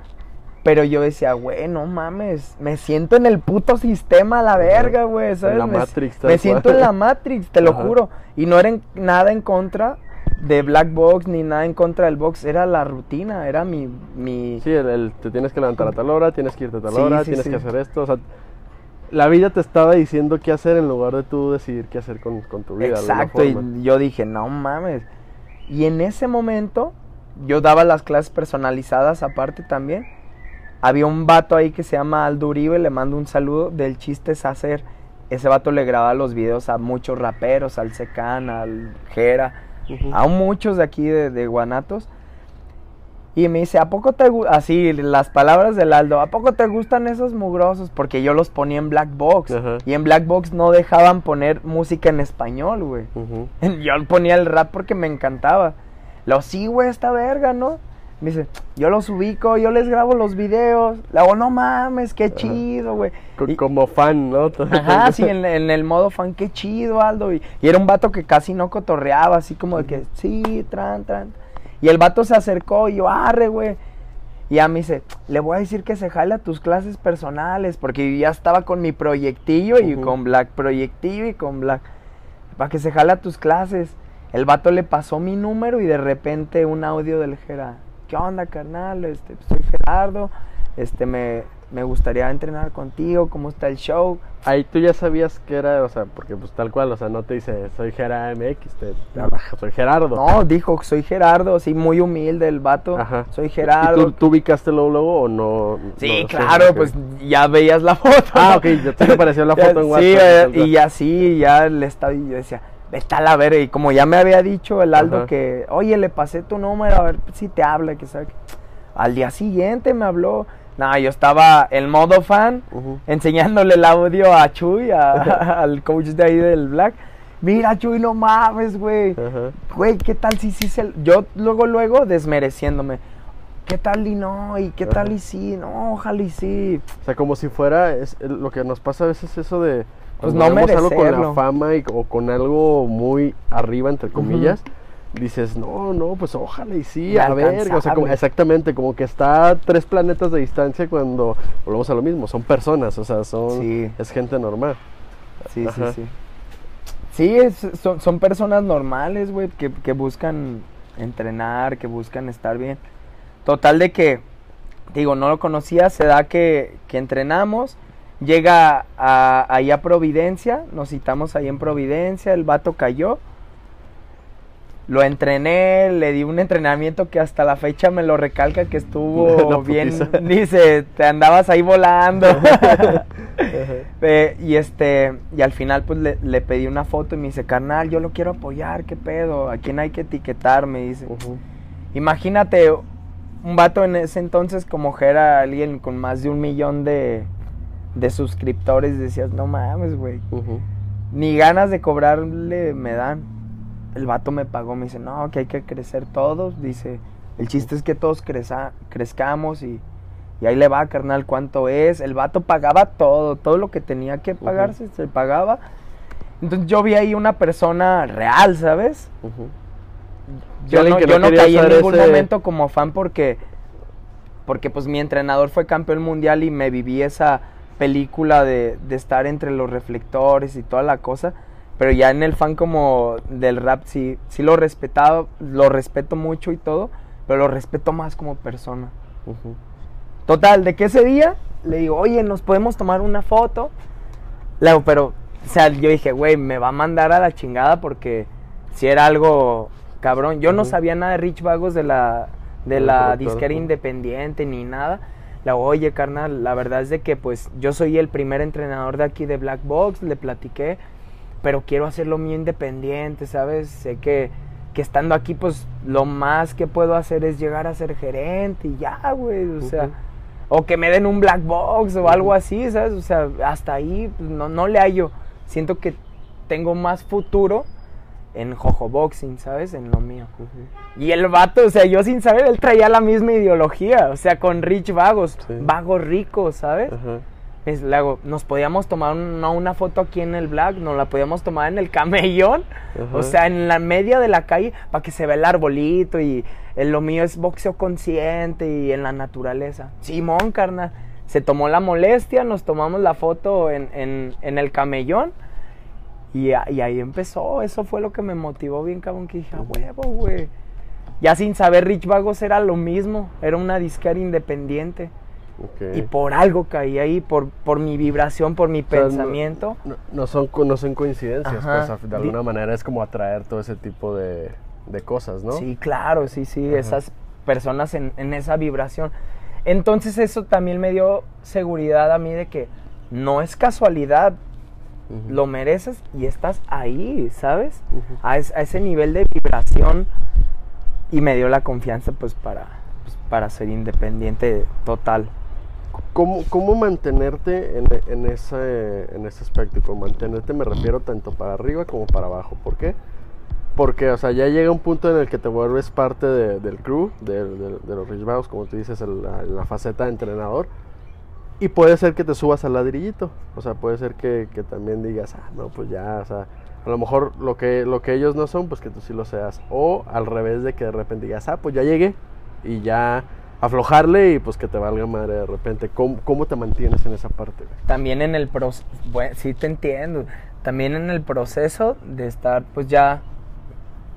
pero yo decía, güey, no mames, me siento en el puto sistema a la verga, güey, ¿sabes? la me, Matrix, me siento cual. en la Matrix, te lo Ajá. juro. Y no era en- nada en contra de Black Box ni nada en contra del box, era la rutina, era mi... mi... Sí, el, el- te tienes que levantar a tal hora, tienes que irte a tal Sí, hora, sí, tienes sí. que hacer esto. O sea, la vida te estaba diciendo qué hacer en lugar de tú decidir qué hacer con, con tu vida. de Exacto, y yo dije, no mames. Y en ese momento, yo daba las clases personalizadas aparte también. Había un vato ahí que se llama Aldo Uribe, le mando un saludo, del chiste es hacer. Ese vato le grababa los videos a muchos raperos, al Secan, al Jera, a muchos de aquí de, de Guanatos. Y me dice, ¿a poco te gustan? Así, las palabras del Aldo, ¿a poco te gustan esos mugrosos? Porque yo los ponía en Black Box. Y en Black Box no dejaban poner música en español, güey. <laughs> Yo ponía el rap porque me encantaba. Lo sí, güey, esta verga, ¿no? Me dice, yo los ubico, yo les grabo los videos. Le hago, no mames, qué chido, güey. Como fan, ¿no? <laughs> Ajá, sí, en, en el modo fan, qué chido, Aldo. Y, y era un vato que casi no cotorreaba, así como de que, sí, tran, tran. Y el vato se acercó y yo, arre, güey. Y ya me dice, le voy a decir que se jale a tus clases personales, porque yo ya estaba con mi proyectillo y con Black, proyectillo y con Black. Para que se jale a tus clases. El vato le pasó mi número y de repente un audio del Gera. ¿Qué onda, carnal? Este, soy Gerardo. Este, me, me gustaría entrenar contigo. ¿Cómo está el show? Ahí tú ya sabías que era, o sea, porque pues tal cual, o sea, no te dice soy Gera MX, te, te habla, soy Gerardo. No, dijo, soy Gerardo, sí, muy humilde el vato. Ajá. Soy ¿Y Gerardo. tú, tú ubicaste luego, luego o no? Sí, no? claro, pues ya veías la foto. Ah, ok, <laughs> ya te apareció la foto en Sí, WhatsApp, eh, tal cual. y así, ya le estaba, y yo decía, a la verga. Y como ya me había dicho el Aldo Ajá. que, oye, le pasé tu número, a ver si te habla, que sabe. qué". Al día siguiente me habló. No, yo estaba en modo fan, enseñándole el audio a Chuy, a- <laughs> al coach de ahí del Black. Mira, Chuy, no mames, güey. Güey, ¿qué tal si sí se... Yo luego, luego desmereciéndome. ¿Qué tal y no? ¿Y qué tal y sí? No, ojalá y sí. O sea, como si fuera es, lo que nos pasa a veces eso de Pues no vemos algo con la merecerlo. fama y, o con algo muy arriba entre comillas. Dices, no, no, pues ojalá y sí, a ver, o sea, como- exactamente, como que está a tres planetas de distancia cuando volvemos a lo mismo, son personas, o sea, son, Sí. es gente normal. Sí, Ajá. sí, sí. Sí, es- son, son personas normales, güey, que, que buscan entrenar, que buscan estar bien. Total de que, digo, no lo conocía, se da que, que entrenamos, llega a, ahí a Providencia, nos citamos ahí en Providencia, el vato cayó. Lo entrené, le di un entrenamiento que hasta la fecha me lo recalca que estuvo <laughs> bien. putiza. <laughs> Dice, te andabas ahí volando. <laughs> Eh, y este, y al final pues le, le pedí una foto y me dice, carnal, yo lo quiero apoyar, ¿qué pedo? ¿A quién hay que etiquetar? Me dice. Imagínate un vato en ese entonces como que era alguien con más de un millón de, de suscriptores. Decías, no mames, güey. Ni ganas de cobrarle me dan. El vato me pagó, me dice, no, que hay que crecer todos. Dice, el chiste es que todos creza- crezcamos y, y ahí le va, carnal, cuánto es. El vato pagaba todo, todo lo que tenía que pagarse, se pagaba. Entonces yo vi ahí una persona real, ¿sabes? Yo no, que yo no no caí en ningún ese- momento como fan porque, porque pues mi entrenador fue campeón mundial y me viví esa película de, de estar entre los reflectores y toda la cosa. Pero ya en el fan como del rap sí, sí lo respetaba, lo respeto mucho y todo, pero lo respeto más como persona. Total, de que ese día le digo, oye, nos podemos tomar una foto. Le digo, pero, o sea, yo dije, güey, me va a mandar a la chingada porque si era algo cabrón. Yo no sabía nada de Rich Vagos de la, de la disquera ujú. independiente ni nada. Digo, oye, carnal, la verdad es de que pues yo soy el primer entrenador de aquí de Black Box, le platiqué, pero quiero hacerlo mío independiente, ¿sabes? Sé que, que estando aquí, pues lo más que puedo hacer es llegar a ser gerente y ya, güey, o sea, o que me den un black box o algo así, ¿sabes? O sea, hasta ahí pues, no, no le hallo. Siento que tengo más futuro en Jojo Boxing, ¿sabes? En lo mío. Y el vato, o sea, yo sin saber, él traía la misma ideología, o sea, con Rich Vagos, Sí. vagos ricos, ¿sabes? Es, le hago, nos podíamos tomar una, una foto aquí en el Black, nos la podíamos tomar en el camellón, o sea, en la media de la calle, para que se vea el arbolito y en lo mío es boxeo consciente y en la naturaleza. Simón, carnal, se tomó la molestia, nos tomamos la foto en, en- en el camellón y, a- y ahí empezó, eso fue lo que me motivó bien, cabrón, que dije, a huevo, güey. Ya sin saber, Rich Vagos era lo mismo, era una disquera independiente. Y por algo caí ahí, por, por mi vibración, por mi O sea, no- pensamiento. No, no son, no son coincidencias, Ajá. pues, de Di- alguna manera es como atraer todo ese tipo de, de cosas, ¿no? Sí, claro, sí, sí, Ajá. esas personas en, en esa vibración. Entonces eso también me dio seguridad a mí de que no es casualidad, Lo mereces y estás ahí, ¿sabes? A, es- a ese nivel de vibración y me dio la confianza pues para, pues, para ser independiente total. ¿Cómo, cómo mantenerte en, en ese, en ese aspecto? Y con mantenerte me refiero tanto para arriba como para abajo. ¿Por qué? Porque, o sea, ya llega un punto en el que te vuelves parte de- del crew, de, de- de los Rich Vagos, como tú dices, en la, en la faceta de entrenador. Y puede ser que te subas al ladrillito. O sea, puede ser que, que también digas, ah, no, pues ya, o sea, a lo mejor lo que, lo que ellos no son, pues que tú sí lo seas. O al revés de que de repente digas, ah, pues ya llegué. Y ya aflojarle y pues que te valga madre de repente. ¿Cómo, cómo te mantienes en esa parte? también en el proceso, bueno, sí te entiendo, también en el proceso de estar pues ya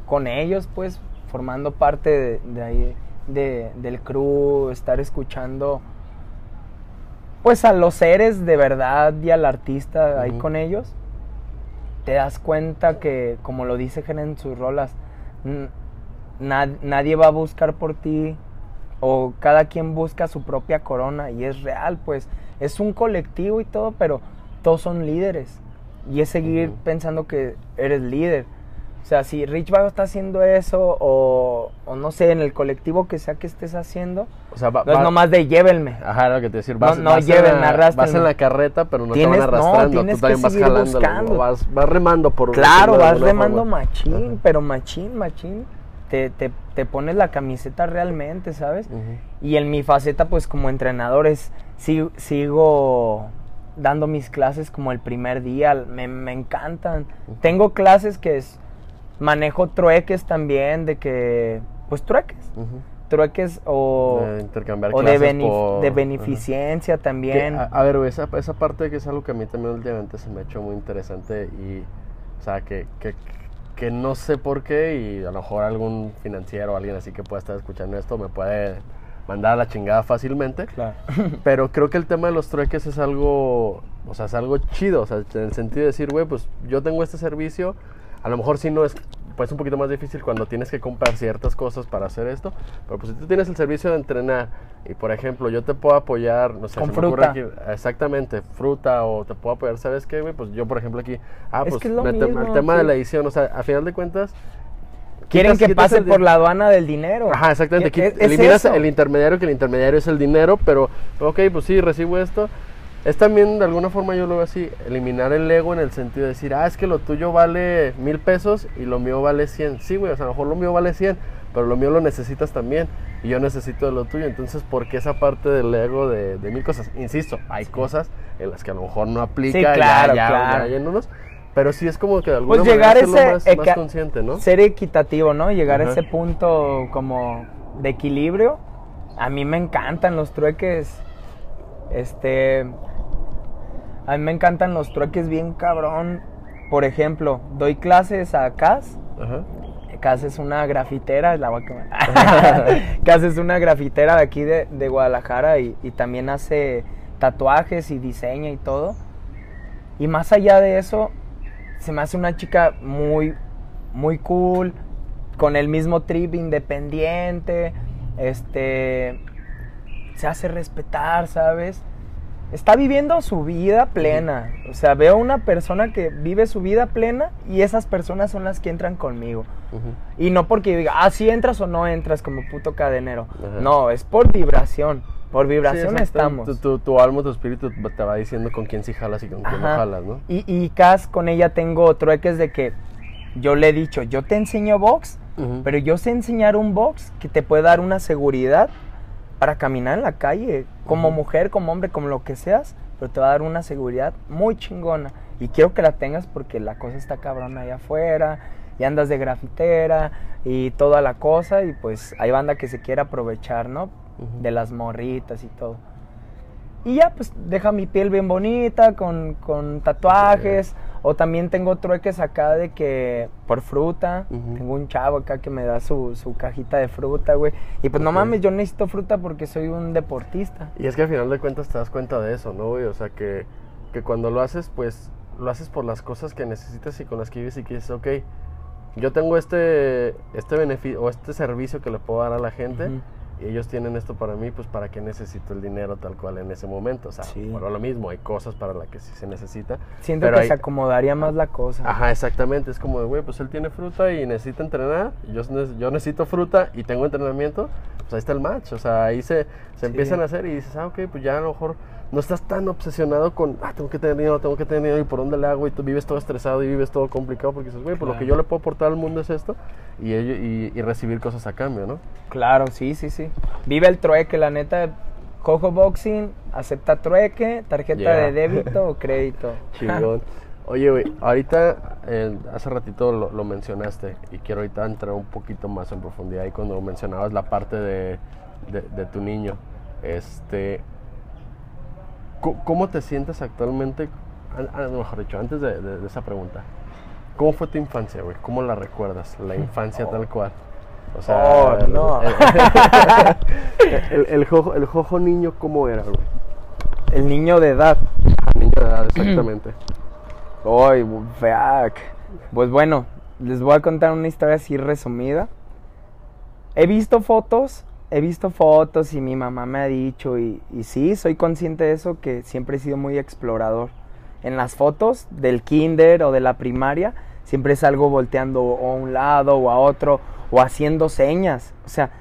con ellos, pues formando parte de, de ahí, de- del crew, estar escuchando pues a los seres de verdad y al artista ahí Ujú. con ellos, te das cuenta que, como lo dice Gen en sus rolas, n- nad- nadie va a buscar por ti o cada quien busca su propia corona y es real, pues es un colectivo y todo, pero todos son líderes y es seguir pensando que eres líder. O sea, si Rich Vago está haciendo eso o, o no sé, en el colectivo que sea que estés haciendo, O sea, va, no es va- nomás de llévenme. Ajá, era lo que te decir. No, Vas, no vas en llévenme, la-. Vas en la carreta, pero no Tienes- te van no, arrastrando. tú también vas jalando. Vas, vas remando por Claro, vas remando forma. machín, Ajá. pero machín, machín. Te, te, te pones la camiseta realmente, ¿sabes? Y en mi faceta, pues como entrenador, es, si- sigo dando mis clases como el primer día, me, me encantan. Tengo clases que es, manejo trueques también, de que, pues trueques, Ujú. Trueques o, De intercambiar o de, clases benef- por- de ajá. beneficencia Que, también. a, a ver, güey, esa, esa parte que es algo que a mí también últimamente se me ha hecho muy interesante y, o sea, que, que, que no sé por qué y a lo mejor algún financiero o alguien así que pueda estar escuchando esto me puede mandar a la chingada fácilmente. Claro. <laughs> Pero creo que el tema de los trueques es algo, o sea, es algo chido, o sea, en el sentido de decir, güey, pues yo tengo este servicio, a lo mejor sí no es, pues un poquito más difícil cuando tienes que comprar ciertas cosas para hacer esto, pero pues si tú tienes el servicio de entrenar y por ejemplo yo te puedo apoyar, no sé, Con se me ocurre fruta. aquí- exactamente, fruta o te puedo apoyar, ¿sabes qué, güey? Pues yo por ejemplo aquí, ah, Es pues que es lo me te- mismo, el tema de la edición, o sea, a final de cuentas... Quieren quitas- que quitas pase por la aduana del dinero. Ajá, exactamente. ¿Qué- Quit- es- es eliminas eso? el intermediario, que el intermediario es el dinero, pero, ok, pues sí, recibo esto. Es también, de alguna forma, yo lo veo así, eliminar el ego en el sentido de decir, ah, es que lo tuyo vale mil pesos y lo mío vale 100. Sí, güey, o sea, a lo mejor lo mío vale 100, pero lo mío lo necesitas también y yo necesito de lo tuyo. Entonces, ¿por qué esa parte del ego de, de mil cosas? Insisto, hay cosas en las que a lo mejor no aplica, Sí, claro, ya, claro. ya pero sí es como que de alguna Pues manera llegar hacerlo ese más, más eca- consciente, ¿no? ser equitativo, ¿no? Llegar a ese punto como de equilibrio. A mí me encantan los trueques. Este. A mí me encantan los trueques bien cabrón. Por ejemplo, doy clases a Cas. Ajá. Cas es una grafitera, la voy a quemar. <laughs> Cas es una grafitera de aquí de, de Guadalajara y, y también hace tatuajes y diseña y todo. Y más allá de eso, se me hace una chica muy, muy cool, con el mismo trip independiente, este, se hace respetar, ¿sabes? Está viviendo su vida plena. O sea, veo una persona que vive su vida plena y esas personas son las que entran conmigo. Y no porque diga, ah, sí entras o no entras como puto cadenero. Ajá. No, es por vibración. Por vibración Sí, estamos. Tu, tu, tu alma, tu espíritu te va diciendo con quién sí jalas y con quién no jalas, ¿no? Y, y Cas, con ella tengo trueques de que yo le he dicho, yo te enseño box, pero yo sé enseñar un box que te puede dar una seguridad para caminar en la calle, como mujer, como hombre, como lo que seas, pero te va a dar una seguridad muy chingona. Y quiero que la tengas porque la cosa está cabrona allá afuera, y andas de grafitera y toda la cosa, y pues hay banda que se quiere aprovechar, ¿no? De las morritas y todo. Y ya, pues deja mi piel bien bonita, con, con tatuajes. O también tengo trueques acá de que por fruta. Tengo un chavo acá que me da su, su cajita de fruta, güey. Y pues no mames, yo necesito fruta porque soy un deportista. Y es que al final de cuentas te das cuenta de eso, ¿no, güey? O sea, que, que cuando lo haces, pues lo haces por las cosas que necesitas y con las que vives y que dices, ok, yo tengo este, este beneficio o este servicio que le puedo dar a la gente. Y ellos tienen esto para mí, pues para qué necesito el dinero tal cual en ese momento. O sea, Sí. bueno, lo mismo, hay cosas para las que sí se necesita. Siento pero que hay- se acomodaría más la cosa. Ajá, exactamente. Es como de, güey, pues él tiene fruta y necesita entrenar. Yo, yo necesito fruta y tengo entrenamiento. Pues ahí está el match. O sea, ahí se, se Sí. empiezan a hacer y dices, ah, ok, pues ya a lo mejor no estás tan obsesionado con, ah, tengo que tener dinero, tengo que tener dinero y por dónde le hago y tú vives todo estresado y vives todo complicado porque dices, güey, pues lo que yo le puedo aportar al mundo es esto y, ello- y, y recibir cosas a cambio, ¿no? Claro, sí, sí, sí. Vive el trueque, la neta. Cojo Boxing, acepta trueque, tarjeta Yeah. de débito o <laughs> crédito. Chingón. Oye, güey, ahorita, eh, hace ratito lo, lo mencionaste y quiero ahorita entrar un poquito más en profundidad. Y cuando mencionabas la parte de, de- de tu niño, este, ¿cómo, te sientes actualmente? An- ah, mejor dicho, antes de, de- de esa pregunta, ¿cómo fue tu infancia, güey? ¿Cómo la recuerdas? La infancia tal cual. O Oh, no. El, <laughs> el- el jojo, el jojo niño, ¿cómo era, güey? El niño de edad. Niño de edad, exactamente. <clears throat> Ay, fuck. Pues bueno, les voy a contar una historia así resumida. He visto fotos, he visto fotos y mi mamá me ha dicho, y, y sí, soy consciente de eso, que siempre he sido muy explorador. En las fotos del kinder o de la primaria, siempre salgo volteando o a un lado o a otro, o haciendo señas, o sea,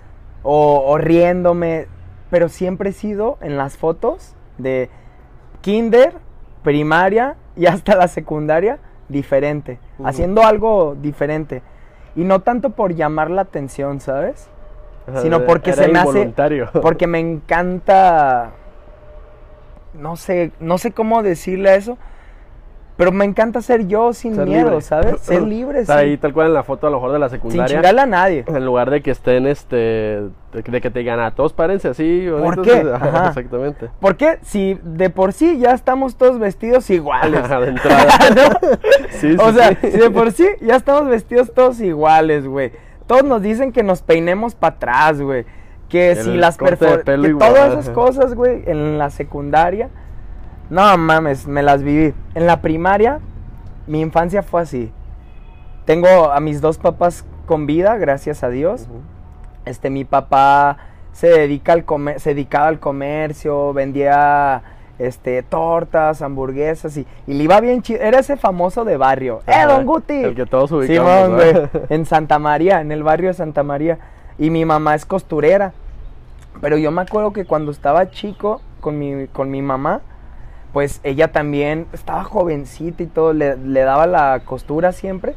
o, o riéndome, pero siempre he sido en las fotos de kinder, primaria y hasta la secundaria diferente, haciendo algo diferente. Y no tanto por llamar la atención, ¿sabes? O sea, Sino porque se me hace-. <laughs> Porque me encanta. No sé, no sé cómo decirle a eso. Pero me encanta ser yo sin Ser libre. ¿sabes? <clears throat> Ser libre, Estar sí. ahí tal cual en la foto a lo mejor de la sin secundaria. chingarle a nadie. En lugar de que estén, este, de, que te digan, ah, todos párense así. ¿Por bonitos". <laughs> qué? Ajá. Exactamente. Porque si de por sí ya estamos todos vestidos iguales. de entrada. <laughs> Sí, sí, o sea, si de por sí ya estamos vestidos todos iguales, güey. Todos nos dicen que nos peinemos para atrás, güey. Que El si las corte de perfor- pelo que igual, todas esas cosas, güey, en la secundaria. No mames, me las viví. En la primaria, mi infancia fue así. Tengo a mis dos papás con vida, gracias a Dios. Este, mi papá se dedica al comer, se dedicaba al comercio, vendía este tortas, hamburguesas y, y le iba bien chido. Era ese famoso de barrio. ¡Eh, Ajá, don Guti! El que todos ubicamos. Simón, ¿no? güey. <laughs> En Santa María, en el barrio de Santa María. Y mi mamá es costurera. Pero yo me acuerdo que cuando estaba chico con mi, con mi mamá, pues ella también estaba jovencita y todo, le, le daba la costura siempre.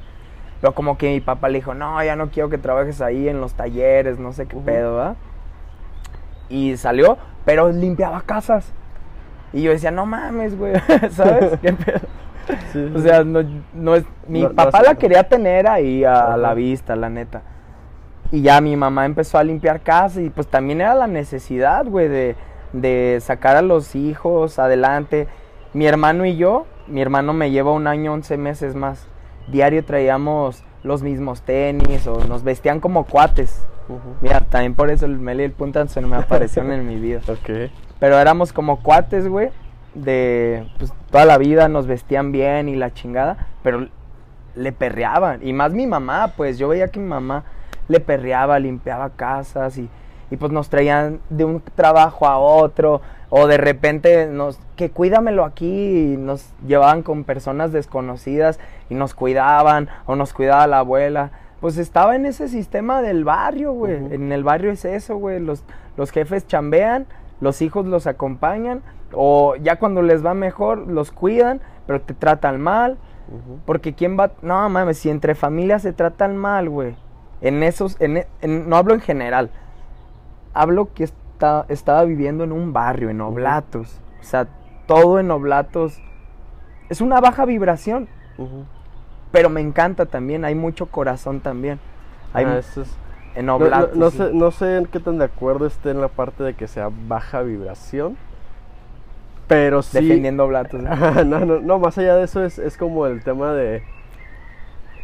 Pero como que mi papá le dijo, no, ya no quiero que trabajes ahí en los talleres, no sé qué pedo, ¿verdad? Y salió, pero limpiaba casas. Y yo decía, no mames, güey, <laughs> ¿sabes? <laughs> ¿Qué pedo? Sí, O sea, no, no es, mi No- papá la quería tener ahí a, Ajá. la vista, la neta. Y ya mi mamá empezó a limpiar casa y pues también era la necesidad, güey, de, de sacar a los hijos adelante. Mi hermano y yo, mi hermano me lleva un año, 11 meses más. Diario traíamos los mismos tenis o nos vestían como cuates. Mira, también por eso el Meli y el Punta se me aparecieron en mi vida. <laughs> Ok. Pero éramos como cuates, güey. De pues, toda la vida nos vestían bien y la chingada. Pero le perreaban. Y más mi mamá, pues yo veía que mi mamá le perreaba, limpiaba casas y, y pues nos traían de un trabajo a otro. O de repente nos, que cuídamelo aquí. Y nos llevaban con personas desconocidas y nos cuidaban. O nos cuidaba la abuela. Pues estaba en ese sistema del barrio, güey. En el barrio es eso, güey. Los, los jefes chambean, los hijos los acompañan. O ya cuando les va mejor, los cuidan, pero te tratan mal. Porque quién va... No, mames, si entre familias se tratan mal, güey. En esos... En, e- en- no hablo en general. Hablo que está, estaba viviendo en un barrio, en Oblatos. O sea, todo en Oblatos es una baja vibración. Pero me encanta también, hay mucho corazón también. Hay Ah, eso es- en No, sé, no sé en qué tan de acuerdo esté en la parte de que sea baja vibración. Pero sí. Defendiendo Oblatos. ¿no? Ajá, <laughs> no, no, no, más allá de eso es, es como el tema de...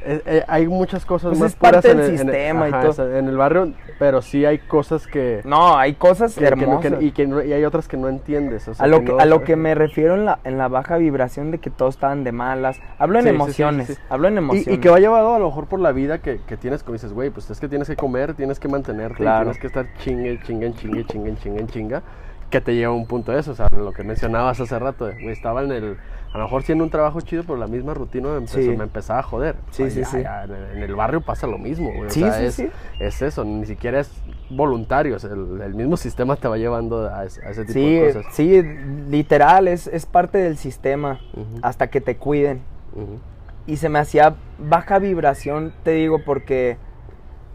eh, eh, hay muchas cosas Pues más es parte puras en del el, en el- sistema y todo. en el barrio, pero sí hay cosas que... No, hay cosas que- que no- que- hermosas. y, que no- y hay otras que no entiendes. o sea, a lo que, no- a lo que me refiero en la, en la baja vibración de que todos estaban de malas. Hablo en Sí, sí, sí, sí, emociones. Hablo en emociones. y que va llevado a lo mejor por la vida que, que tienes, como dices, güey, pues es que tienes que comer, tienes que mantenerte, Claro. tienes que estar chingue, chingue, chingue, chingue, chingue, chinga, que te lleva a un punto de eso, o sea, lo que mencionabas hace rato, güey, estaba en el, a lo mejor siendo un trabajo chido, pero la misma rutina me, empezó- Sí. me empezaba a joder. O Sí, sea, sí, ya- sí. ya en, el, barrio pasa lo mismo, güey, o Sí, sea, sí, es, sí. es eso, ni siquiera es voluntario, o sea, el, el mismo sistema te va llevando a, ese- a ese tipo de cosas. sí, literal, es, es parte del sistema. Hasta que te cuiden. Y se me hacía baja vibración, te digo, porque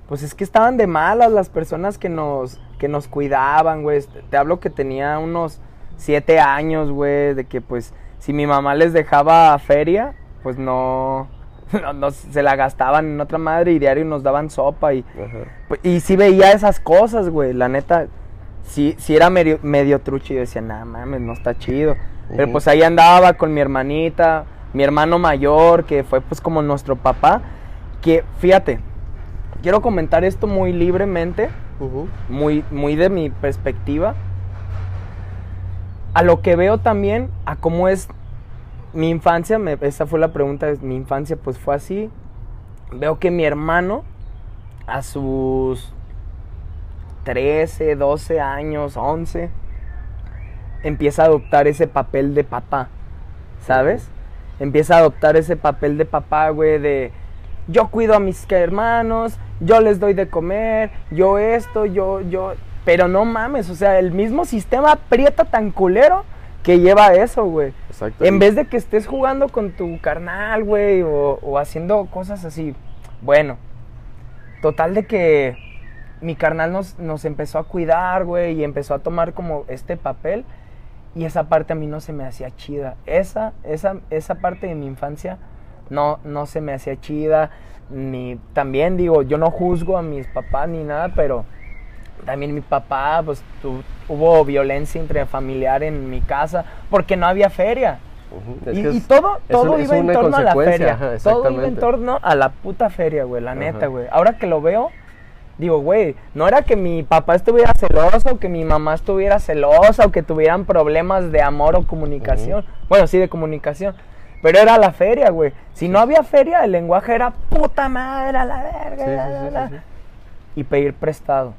pues es que estaban de malas las personas que nos, que nos cuidaban, güey. Te hablo que tenía unos siete años, güey, de que pues si mi mamá les dejaba feria, pues no, <laughs> no, no se la gastaban en otra madre y diario nos daban sopa y, Ajá. pues, y sí veía esas cosas, güey, la neta. Sí, sí era medio, medio trucho y yo decía, nah, mames, no está chido. Pero pues ahí andaba con mi hermanita, mi hermano mayor, que fue pues como nuestro papá. Que fíjate, quiero comentar esto muy libremente, muy, muy de mi perspectiva. A lo que veo también, a cómo es mi infancia, esa fue la pregunta, mi infancia pues fue así. Veo que mi hermano, a sus 13, 12 años, 11, empieza a adoptar ese papel de papá, ¿sabes? empieza a adoptar ese papel de papá, güey, de yo cuido a mis hermanos, yo les doy de comer, yo esto, yo, yo, pero no mames, o sea, el mismo sistema aprieta tan culero que lleva a eso, güey. Exacto. En vez de que estés jugando con tu carnal, güey, o, o haciendo cosas así. Bueno, total de que mi carnal nos, nos empezó a cuidar, güey, y empezó a tomar como este papel. Y esa parte a mí no se me hacía chida. Esa, esa, esa parte de mi infancia no, no se me hacía chida. Ni también digo, yo no juzgo a mis papás ni nada, pero también mi papá, pues tu- hubo violencia intrafamiliar en mi casa porque no había feria. Y, que y es- todo, todo iba en torno a la feria. ajá, todo iba en torno a la puta feria, güey, la Ajá. neta, güey. Ahora que lo veo, digo, güey, no era que mi papá estuviera celoso, o que mi mamá estuviera celosa, o que tuvieran problemas de amor o comunicación. Bueno, sí, de comunicación. Pero era la feria, güey. Si no había feria, el lenguaje era puta madre, a la verga. Sí, la, sí, la, sí, la". sí, sí. Y pedir prestado.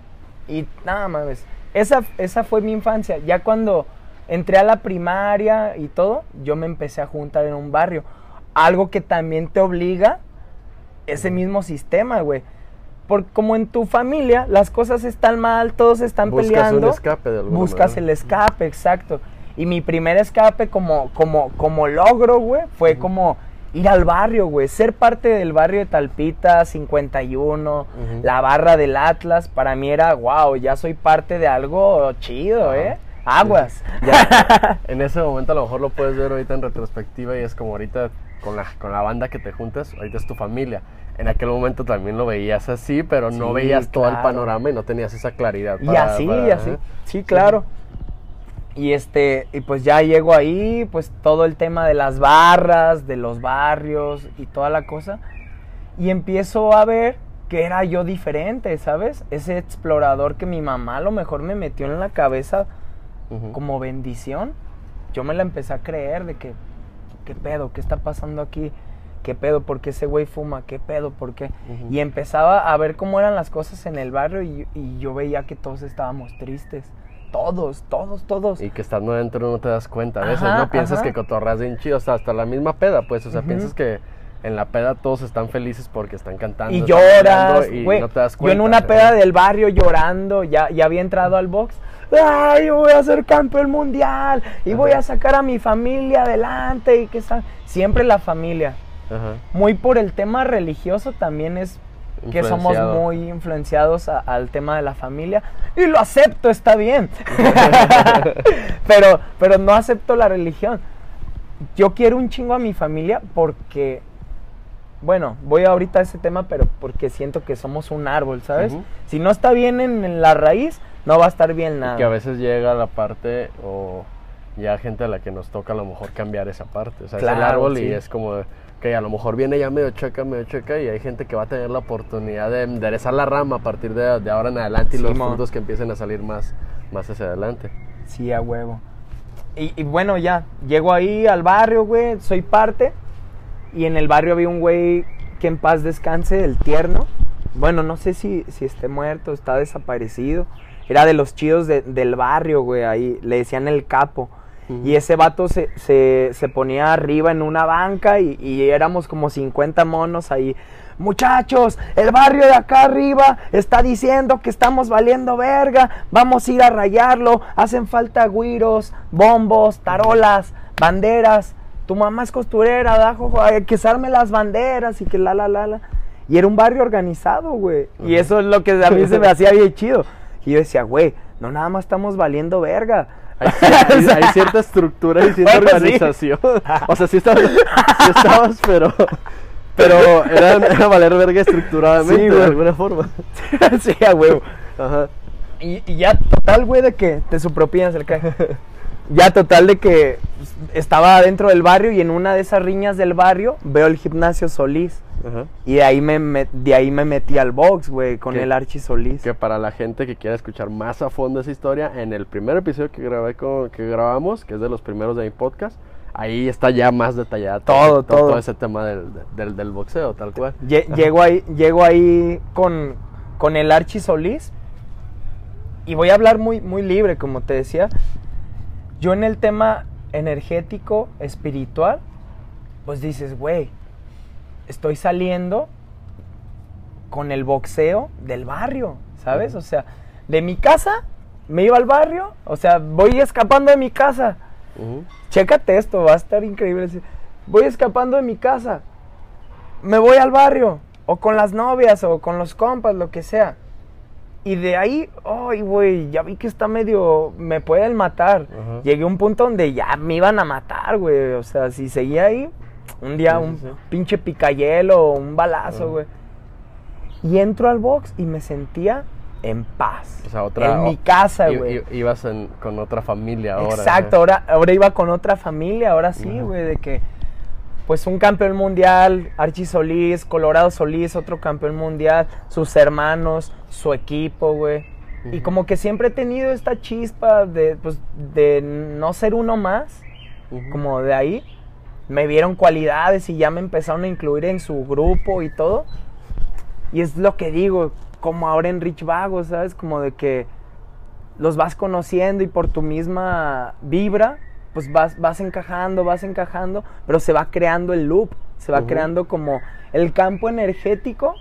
Y nada más. Esa, esa fue mi infancia. Ya cuando entré a la primaria y todo, yo me empecé a juntar en un barrio. Algo que también te obliga ese mismo sistema, güey. Porque como en tu familia las cosas están mal, todos están Buscas peleando. un escape de alguna Buscas manera. el escape, exacto. Y mi primer escape como, como, como logro, güey, fue como ir al barrio, güey. Ser parte del barrio de Talpita, 51, Ujú. la barra del Atlas. Para mí era, wow, ya soy parte de algo chido. ¿eh? Aguas. Ya, <laughs> en ese momento a lo mejor lo puedes ver ahorita en retrospectiva y es como ahorita con la, con la banda que te juntas, ahorita es tu familia. En aquel momento también lo veías así, pero no Sí, veías todo el panorama y no tenías esa claridad. Y así, para- y así. ajá. Sí, claro. Y este, y pues ya llego ahí, pues todo el tema de las barras, de los barrios y toda la cosa. Y empiezo a ver que era yo diferente, ¿sabes? Ese explorador que mi mamá a lo mejor me metió en la cabeza como bendición. Yo me la empecé a creer de que, ¿qué pedo? ¿Qué está pasando aquí? ¿Qué pedo? ¿Por qué ese güey fuma? ¿Qué pedo? ¿Por qué? Y empezaba a ver cómo eran las cosas en el barrio y, y yo veía que todos estábamos tristes. Todos, todos, todos. Y que estando adentro no te das cuenta. A veces Ajá, no piensas ajá. que cotorras bien chido, o sea, hasta la misma peda, pues. O sea, piensas que en la peda todos están felices porque están cantando. Y están lloras, güey. no te das yo en una peda del barrio llorando, ya, ya había entrado al box. Ay, yo voy a ser campeón mundial y voy a sacar a mi familia adelante y que siempre la familia. Ajá. Muy por el tema religioso también es que somos muy influenciados a- al tema de la familia y lo acepto, está bien. <laughs> pero, pero no acepto la religión. Yo quiero un chingo a mi familia porque, bueno, voy ahorita a ese tema, pero porque siento que somos un árbol, ¿sabes? Si no está bien en, en la raíz, no va a estar bien nada. Que a veces llega la parte o ya gente a la que nos toca a lo mejor cambiar esa parte. O sea, es el árbol y es como que a lo mejor viene ya medio checa, medio checa y hay gente que va a tener la oportunidad de enderezar la rama a partir de, de ahora en adelante y los frutos que empiecen a salir más, más hacia adelante. Sí, a huevo. Y, y bueno, ya, llego ahí al barrio, güey, soy parte. Y en el barrio había un güey que en paz descanse, el tierno. Bueno, no sé si, si esté muerto, está desaparecido. Era de los chidos de- del barrio, güey, ahí. Le decían el capo. Y ese vato se, se, se ponía arriba en una banca y, y éramos como 50 monos ahí. Muchachos, el barrio de acá arriba está diciendo que estamos valiendo verga. Vamos a ir a rayarlo. Hacen falta güiros, bombos, tarolas, banderas. Tu mamá es costurera, da, jojo, hay que usarme las banderas y que la, la, la, la. Y era un barrio organizado, güey. Y eso es lo que a mí se me <laughs> hacía bien chido. Y yo decía, güey, no nada más estamos valiendo verga. Hay, <laughs> cier- hay cierta estructura y cierta <laughs> Bueno, sí. organización. <laughs> O sea, sí estabas, sí estabas pero, pero era, era valer verga estructuradamente Sí, de alguna forma. sí, a huevo. Ajá. Y, y ya total, güey, de que te supropinas el cae. Ya total de que estaba dentro del barrio y en una de esas riñas del barrio veo el gimnasio Solís. Ajá. Y de ahí me, me- de ahí me metí al box, güey, con el Archie Solís. Que para la gente que quiera escuchar más a fondo esa historia, en el primer episodio que grabé con, que grabamos, que es de los primeros de mi podcast, ahí está ya más detallada Todo, todo. ese tema del, del, del boxeo, tal cual. <laughs> Lle- llego ahí, llego ahí con, con el Archie Solís. Y voy a hablar muy, muy libre, como te decía. Yo en el tema energético, espiritual, pues dices, güey, estoy saliendo con el boxeo del barrio, ¿sabes? O sea, de mi casa me iba al barrio, o sea, voy escapando de mi casa. Ujú. Chécate esto, va a estar increíble. Voy escapando de mi casa, me voy al barrio, o con las novias, o con los compas, lo que sea. Y de ahí, ay, güey, ya vi que está medio, me pueden matar. Llegué a un punto donde ya me iban a matar, güey. O sea, si seguía ahí, un día Sí, un sí, pinche picayelo, un balazo, güey. Y entro al box y me sentía en paz. O sea, otra. En mi casa, güey. Ibas en- con otra familia ahora. Exacto, ahora, ahora iba con otra familia, ahora sí, güey, de que, pues un campeón mundial, Archie Solís, Colorado Solís, otro campeón mundial, sus hermanos, su equipo, güey. Y como que siempre he tenido esta chispa de, pues, de no ser uno más, como de ahí. Me vieron cualidades y ya me empezaron a incluir en su grupo y todo. Y es lo que digo, como ahora en Rich Vago, ¿sabes? Como de que los vas conociendo y por tu misma vibra, pues vas, vas encajando, vas encajando, pero se va creando el loop, se va creando como el campo energético.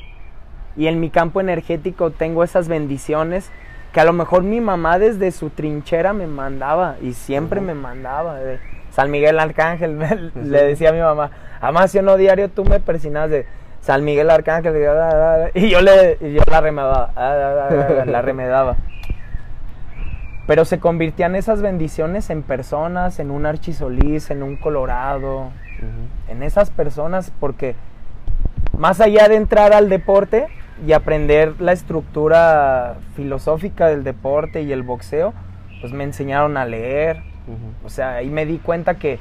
Y en mi campo energético tengo esas bendiciones que a lo mejor mi mamá desde su trinchera me mandaba y siempre me mandaba. de San Miguel Arcángel, <laughs> le decía a mi mamá, además yo no diario tú me persinas de San Miguel Arcángel y yo le y yo la remedaba, la <laughs> remedaba. Pero se convirtían esas bendiciones en personas, en un Archisolís, en un Colorado, en esas personas, porque más allá de entrar al deporte y aprender la estructura filosófica del deporte y el boxeo, pues me enseñaron a leer. O sea, ahí me di cuenta que,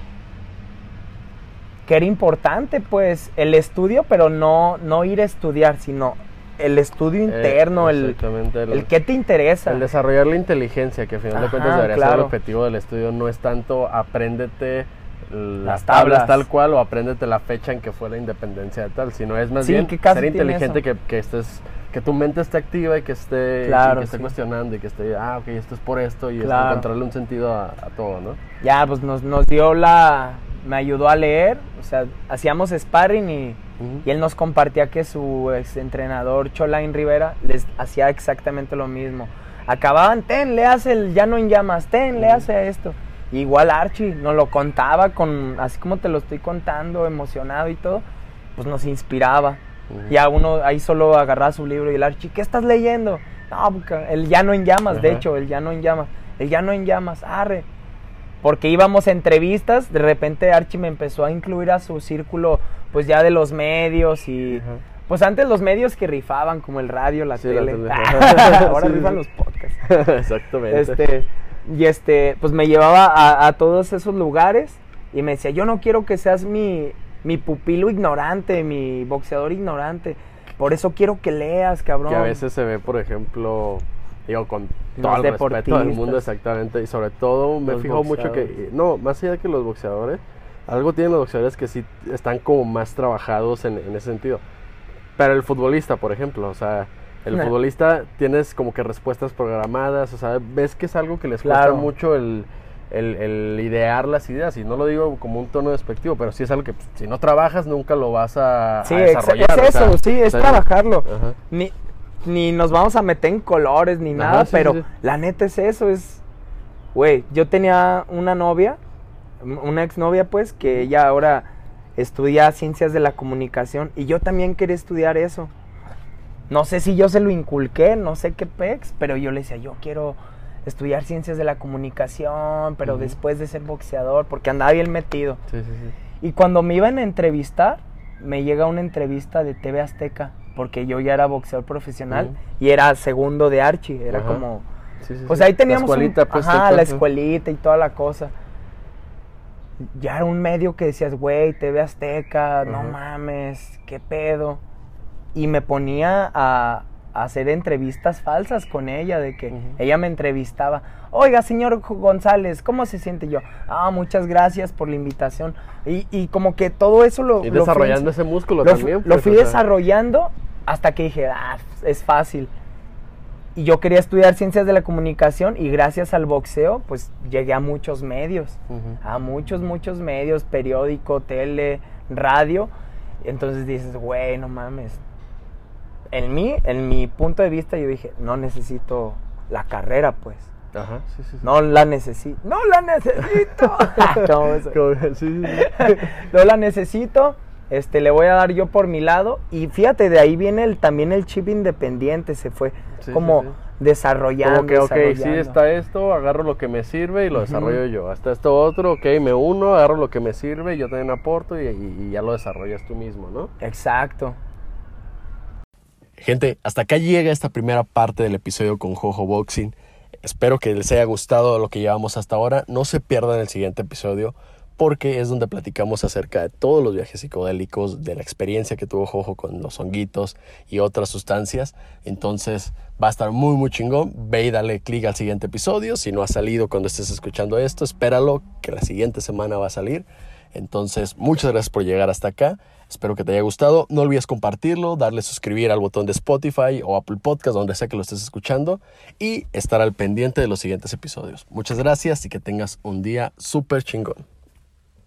que era importante, pues, el estudio, pero no, no ir a estudiar, sino el estudio interno, Eh, el, exactamente, el, el qué te interesa. el desarrollar la inteligencia, que al final de cuentas debería ser el objetivo del estudio, no es tanto apréndete las Las tablas tablas. tal cual o apréndete la fecha en que fue la independencia de tal, sino es más Sí, bien que ser inteligente, que, que estés que tu mente esté activa y que esté, y Claro, que esté sí. cuestionando y que esté, ah, ok, esto es por esto y Claro. encontrarle un sentido a, a todo, ¿no? ya pues nos, nos dio la me ayudó a leer o sea hacíamos sparring y, y él nos compartía que su ex entrenador Cholain Rivera les hacía exactamente lo mismo acababan ten le hace el ya no en llamas ten le hace esto igual Archie nos lo contaba con así como te lo estoy contando emocionado y todo pues nos inspiraba Ujú. ya uno ahí solo agarraba su libro y el Archie ¿qué estás leyendo? no el ya no en llamas de hecho el ya no en llamas el ya no en llamas arre porque íbamos a entrevistas, de repente Archie me empezó a incluir a su círculo, pues ya de los medios y... Pues antes los medios que rifaban, como el radio, la Sí, la tele. <laughs> Ahora Sí, <laughs> sí, rifan sí. los podcasts. <laughs> Exactamente. Este, y este, pues me llevaba a, a todos esos lugares y me decía, yo no quiero que seas mi, mi pupilo ignorante, mi boxeador ignorante. Por eso quiero que leas, cabrón. Que a veces se ve, por ejemplo, digo, con Los todo el respeto del mundo, exactamente. Y sobre todo, me Los fijo mucho que, no, más allá de que los boxeadores, algo tienen los boxeadores que sí están como más trabajados en, en ese sentido. Pero el futbolista, por ejemplo, o sea, el Nah. futbolista tienes como que respuestas programadas, o sea, ves que es algo que les Claro. cuesta mucho el, el, el idear las ideas. Y no lo digo como un tono despectivo, pero sí es algo que pues, si no trabajas nunca lo vas a, Sí, a desarrollar. es o sea, eso, sí, es trabajarlo. Ajá. Ni, ni nos vamos a meter en colores ni Ajá, nada, sí, pero sí, sí. la neta es eso, es... Güey, yo tenía una novia, una exnovia pues, que ella ahora estudia ciencias de la comunicación y yo también quería estudiar eso. No sé si yo se lo inculqué, no sé qué pex, pero yo le decía, yo quiero estudiar ciencias de la comunicación, pero después de ser boxeador, porque andaba bien metido. Sí, sí, sí. Y cuando me iban a entrevistar, me llega una entrevista de TV Azteca, porque yo ya era boxeador profesional y era segundo de Archie, era Ajá. como... Sí, sí, Pues sí. ahí teníamos... La un- escuelita, pues, ajá, la escuelita y toda la cosa. Ya era un medio que decías, güey, TV Azteca, no mames, qué pedo. Y me ponía a, a hacer entrevistas falsas con ella, de que ella me entrevistaba. Oiga, señor González, ¿cómo se siente yo? Ah, muchas gracias por la invitación. Y, y como que todo eso lo... Y lo desarrollando ese músculo lo, también. lo pues, fui o sea. desarrollando hasta que dije, ah, es fácil. y yo quería estudiar ciencias de la comunicación y gracias al boxeo pues llegué a muchos medios, a muchos, muchos medios, periódico, tele, radio. Entonces dices, güey, no mames. En mí, en mi punto de vista yo dije, no necesito la carrera pues. Ajá, sí, sí. sí. No la necesito. No la necesito. <laughs> ¿Cómo eso? Como- sí, sí, sí. <laughs> no la necesito. Este, le voy a dar yo por mi lado. Y fíjate, de ahí viene el, también el chip independiente. Se fue Sí, como sí, sí. desarrollando. Como que, ok, sí está esto, agarro lo que me sirve y lo desarrollo yo. Hasta esto otro, ok, me uno, agarro lo que me sirve, yo también aporto y, y- y ya lo desarrollas tú mismo, ¿no? Exacto. Gente, hasta acá llega esta primera parte del episodio con Jojo Boxing. Espero que les haya gustado lo que llevamos hasta ahora. No se pierdan el siguiente episodio porque es donde platicamos acerca de todos los viajes psicodélicos, de la experiencia que tuvo Jojo con los honguitos y otras sustancias. Entonces va a estar muy, muy chingón. Ve y dale clic al siguiente episodio. Si no ha salido cuando estés escuchando esto, espéralo, que la siguiente semana va a salir. Entonces, muchas gracias por llegar hasta acá. Espero que te haya gustado. No olvides compartirlo, darle suscribir al botón de Spotify o Apple Podcast, donde sea que lo estés escuchando, y estar al pendiente de los siguientes episodios. Muchas gracias y que tengas un día súper chingón.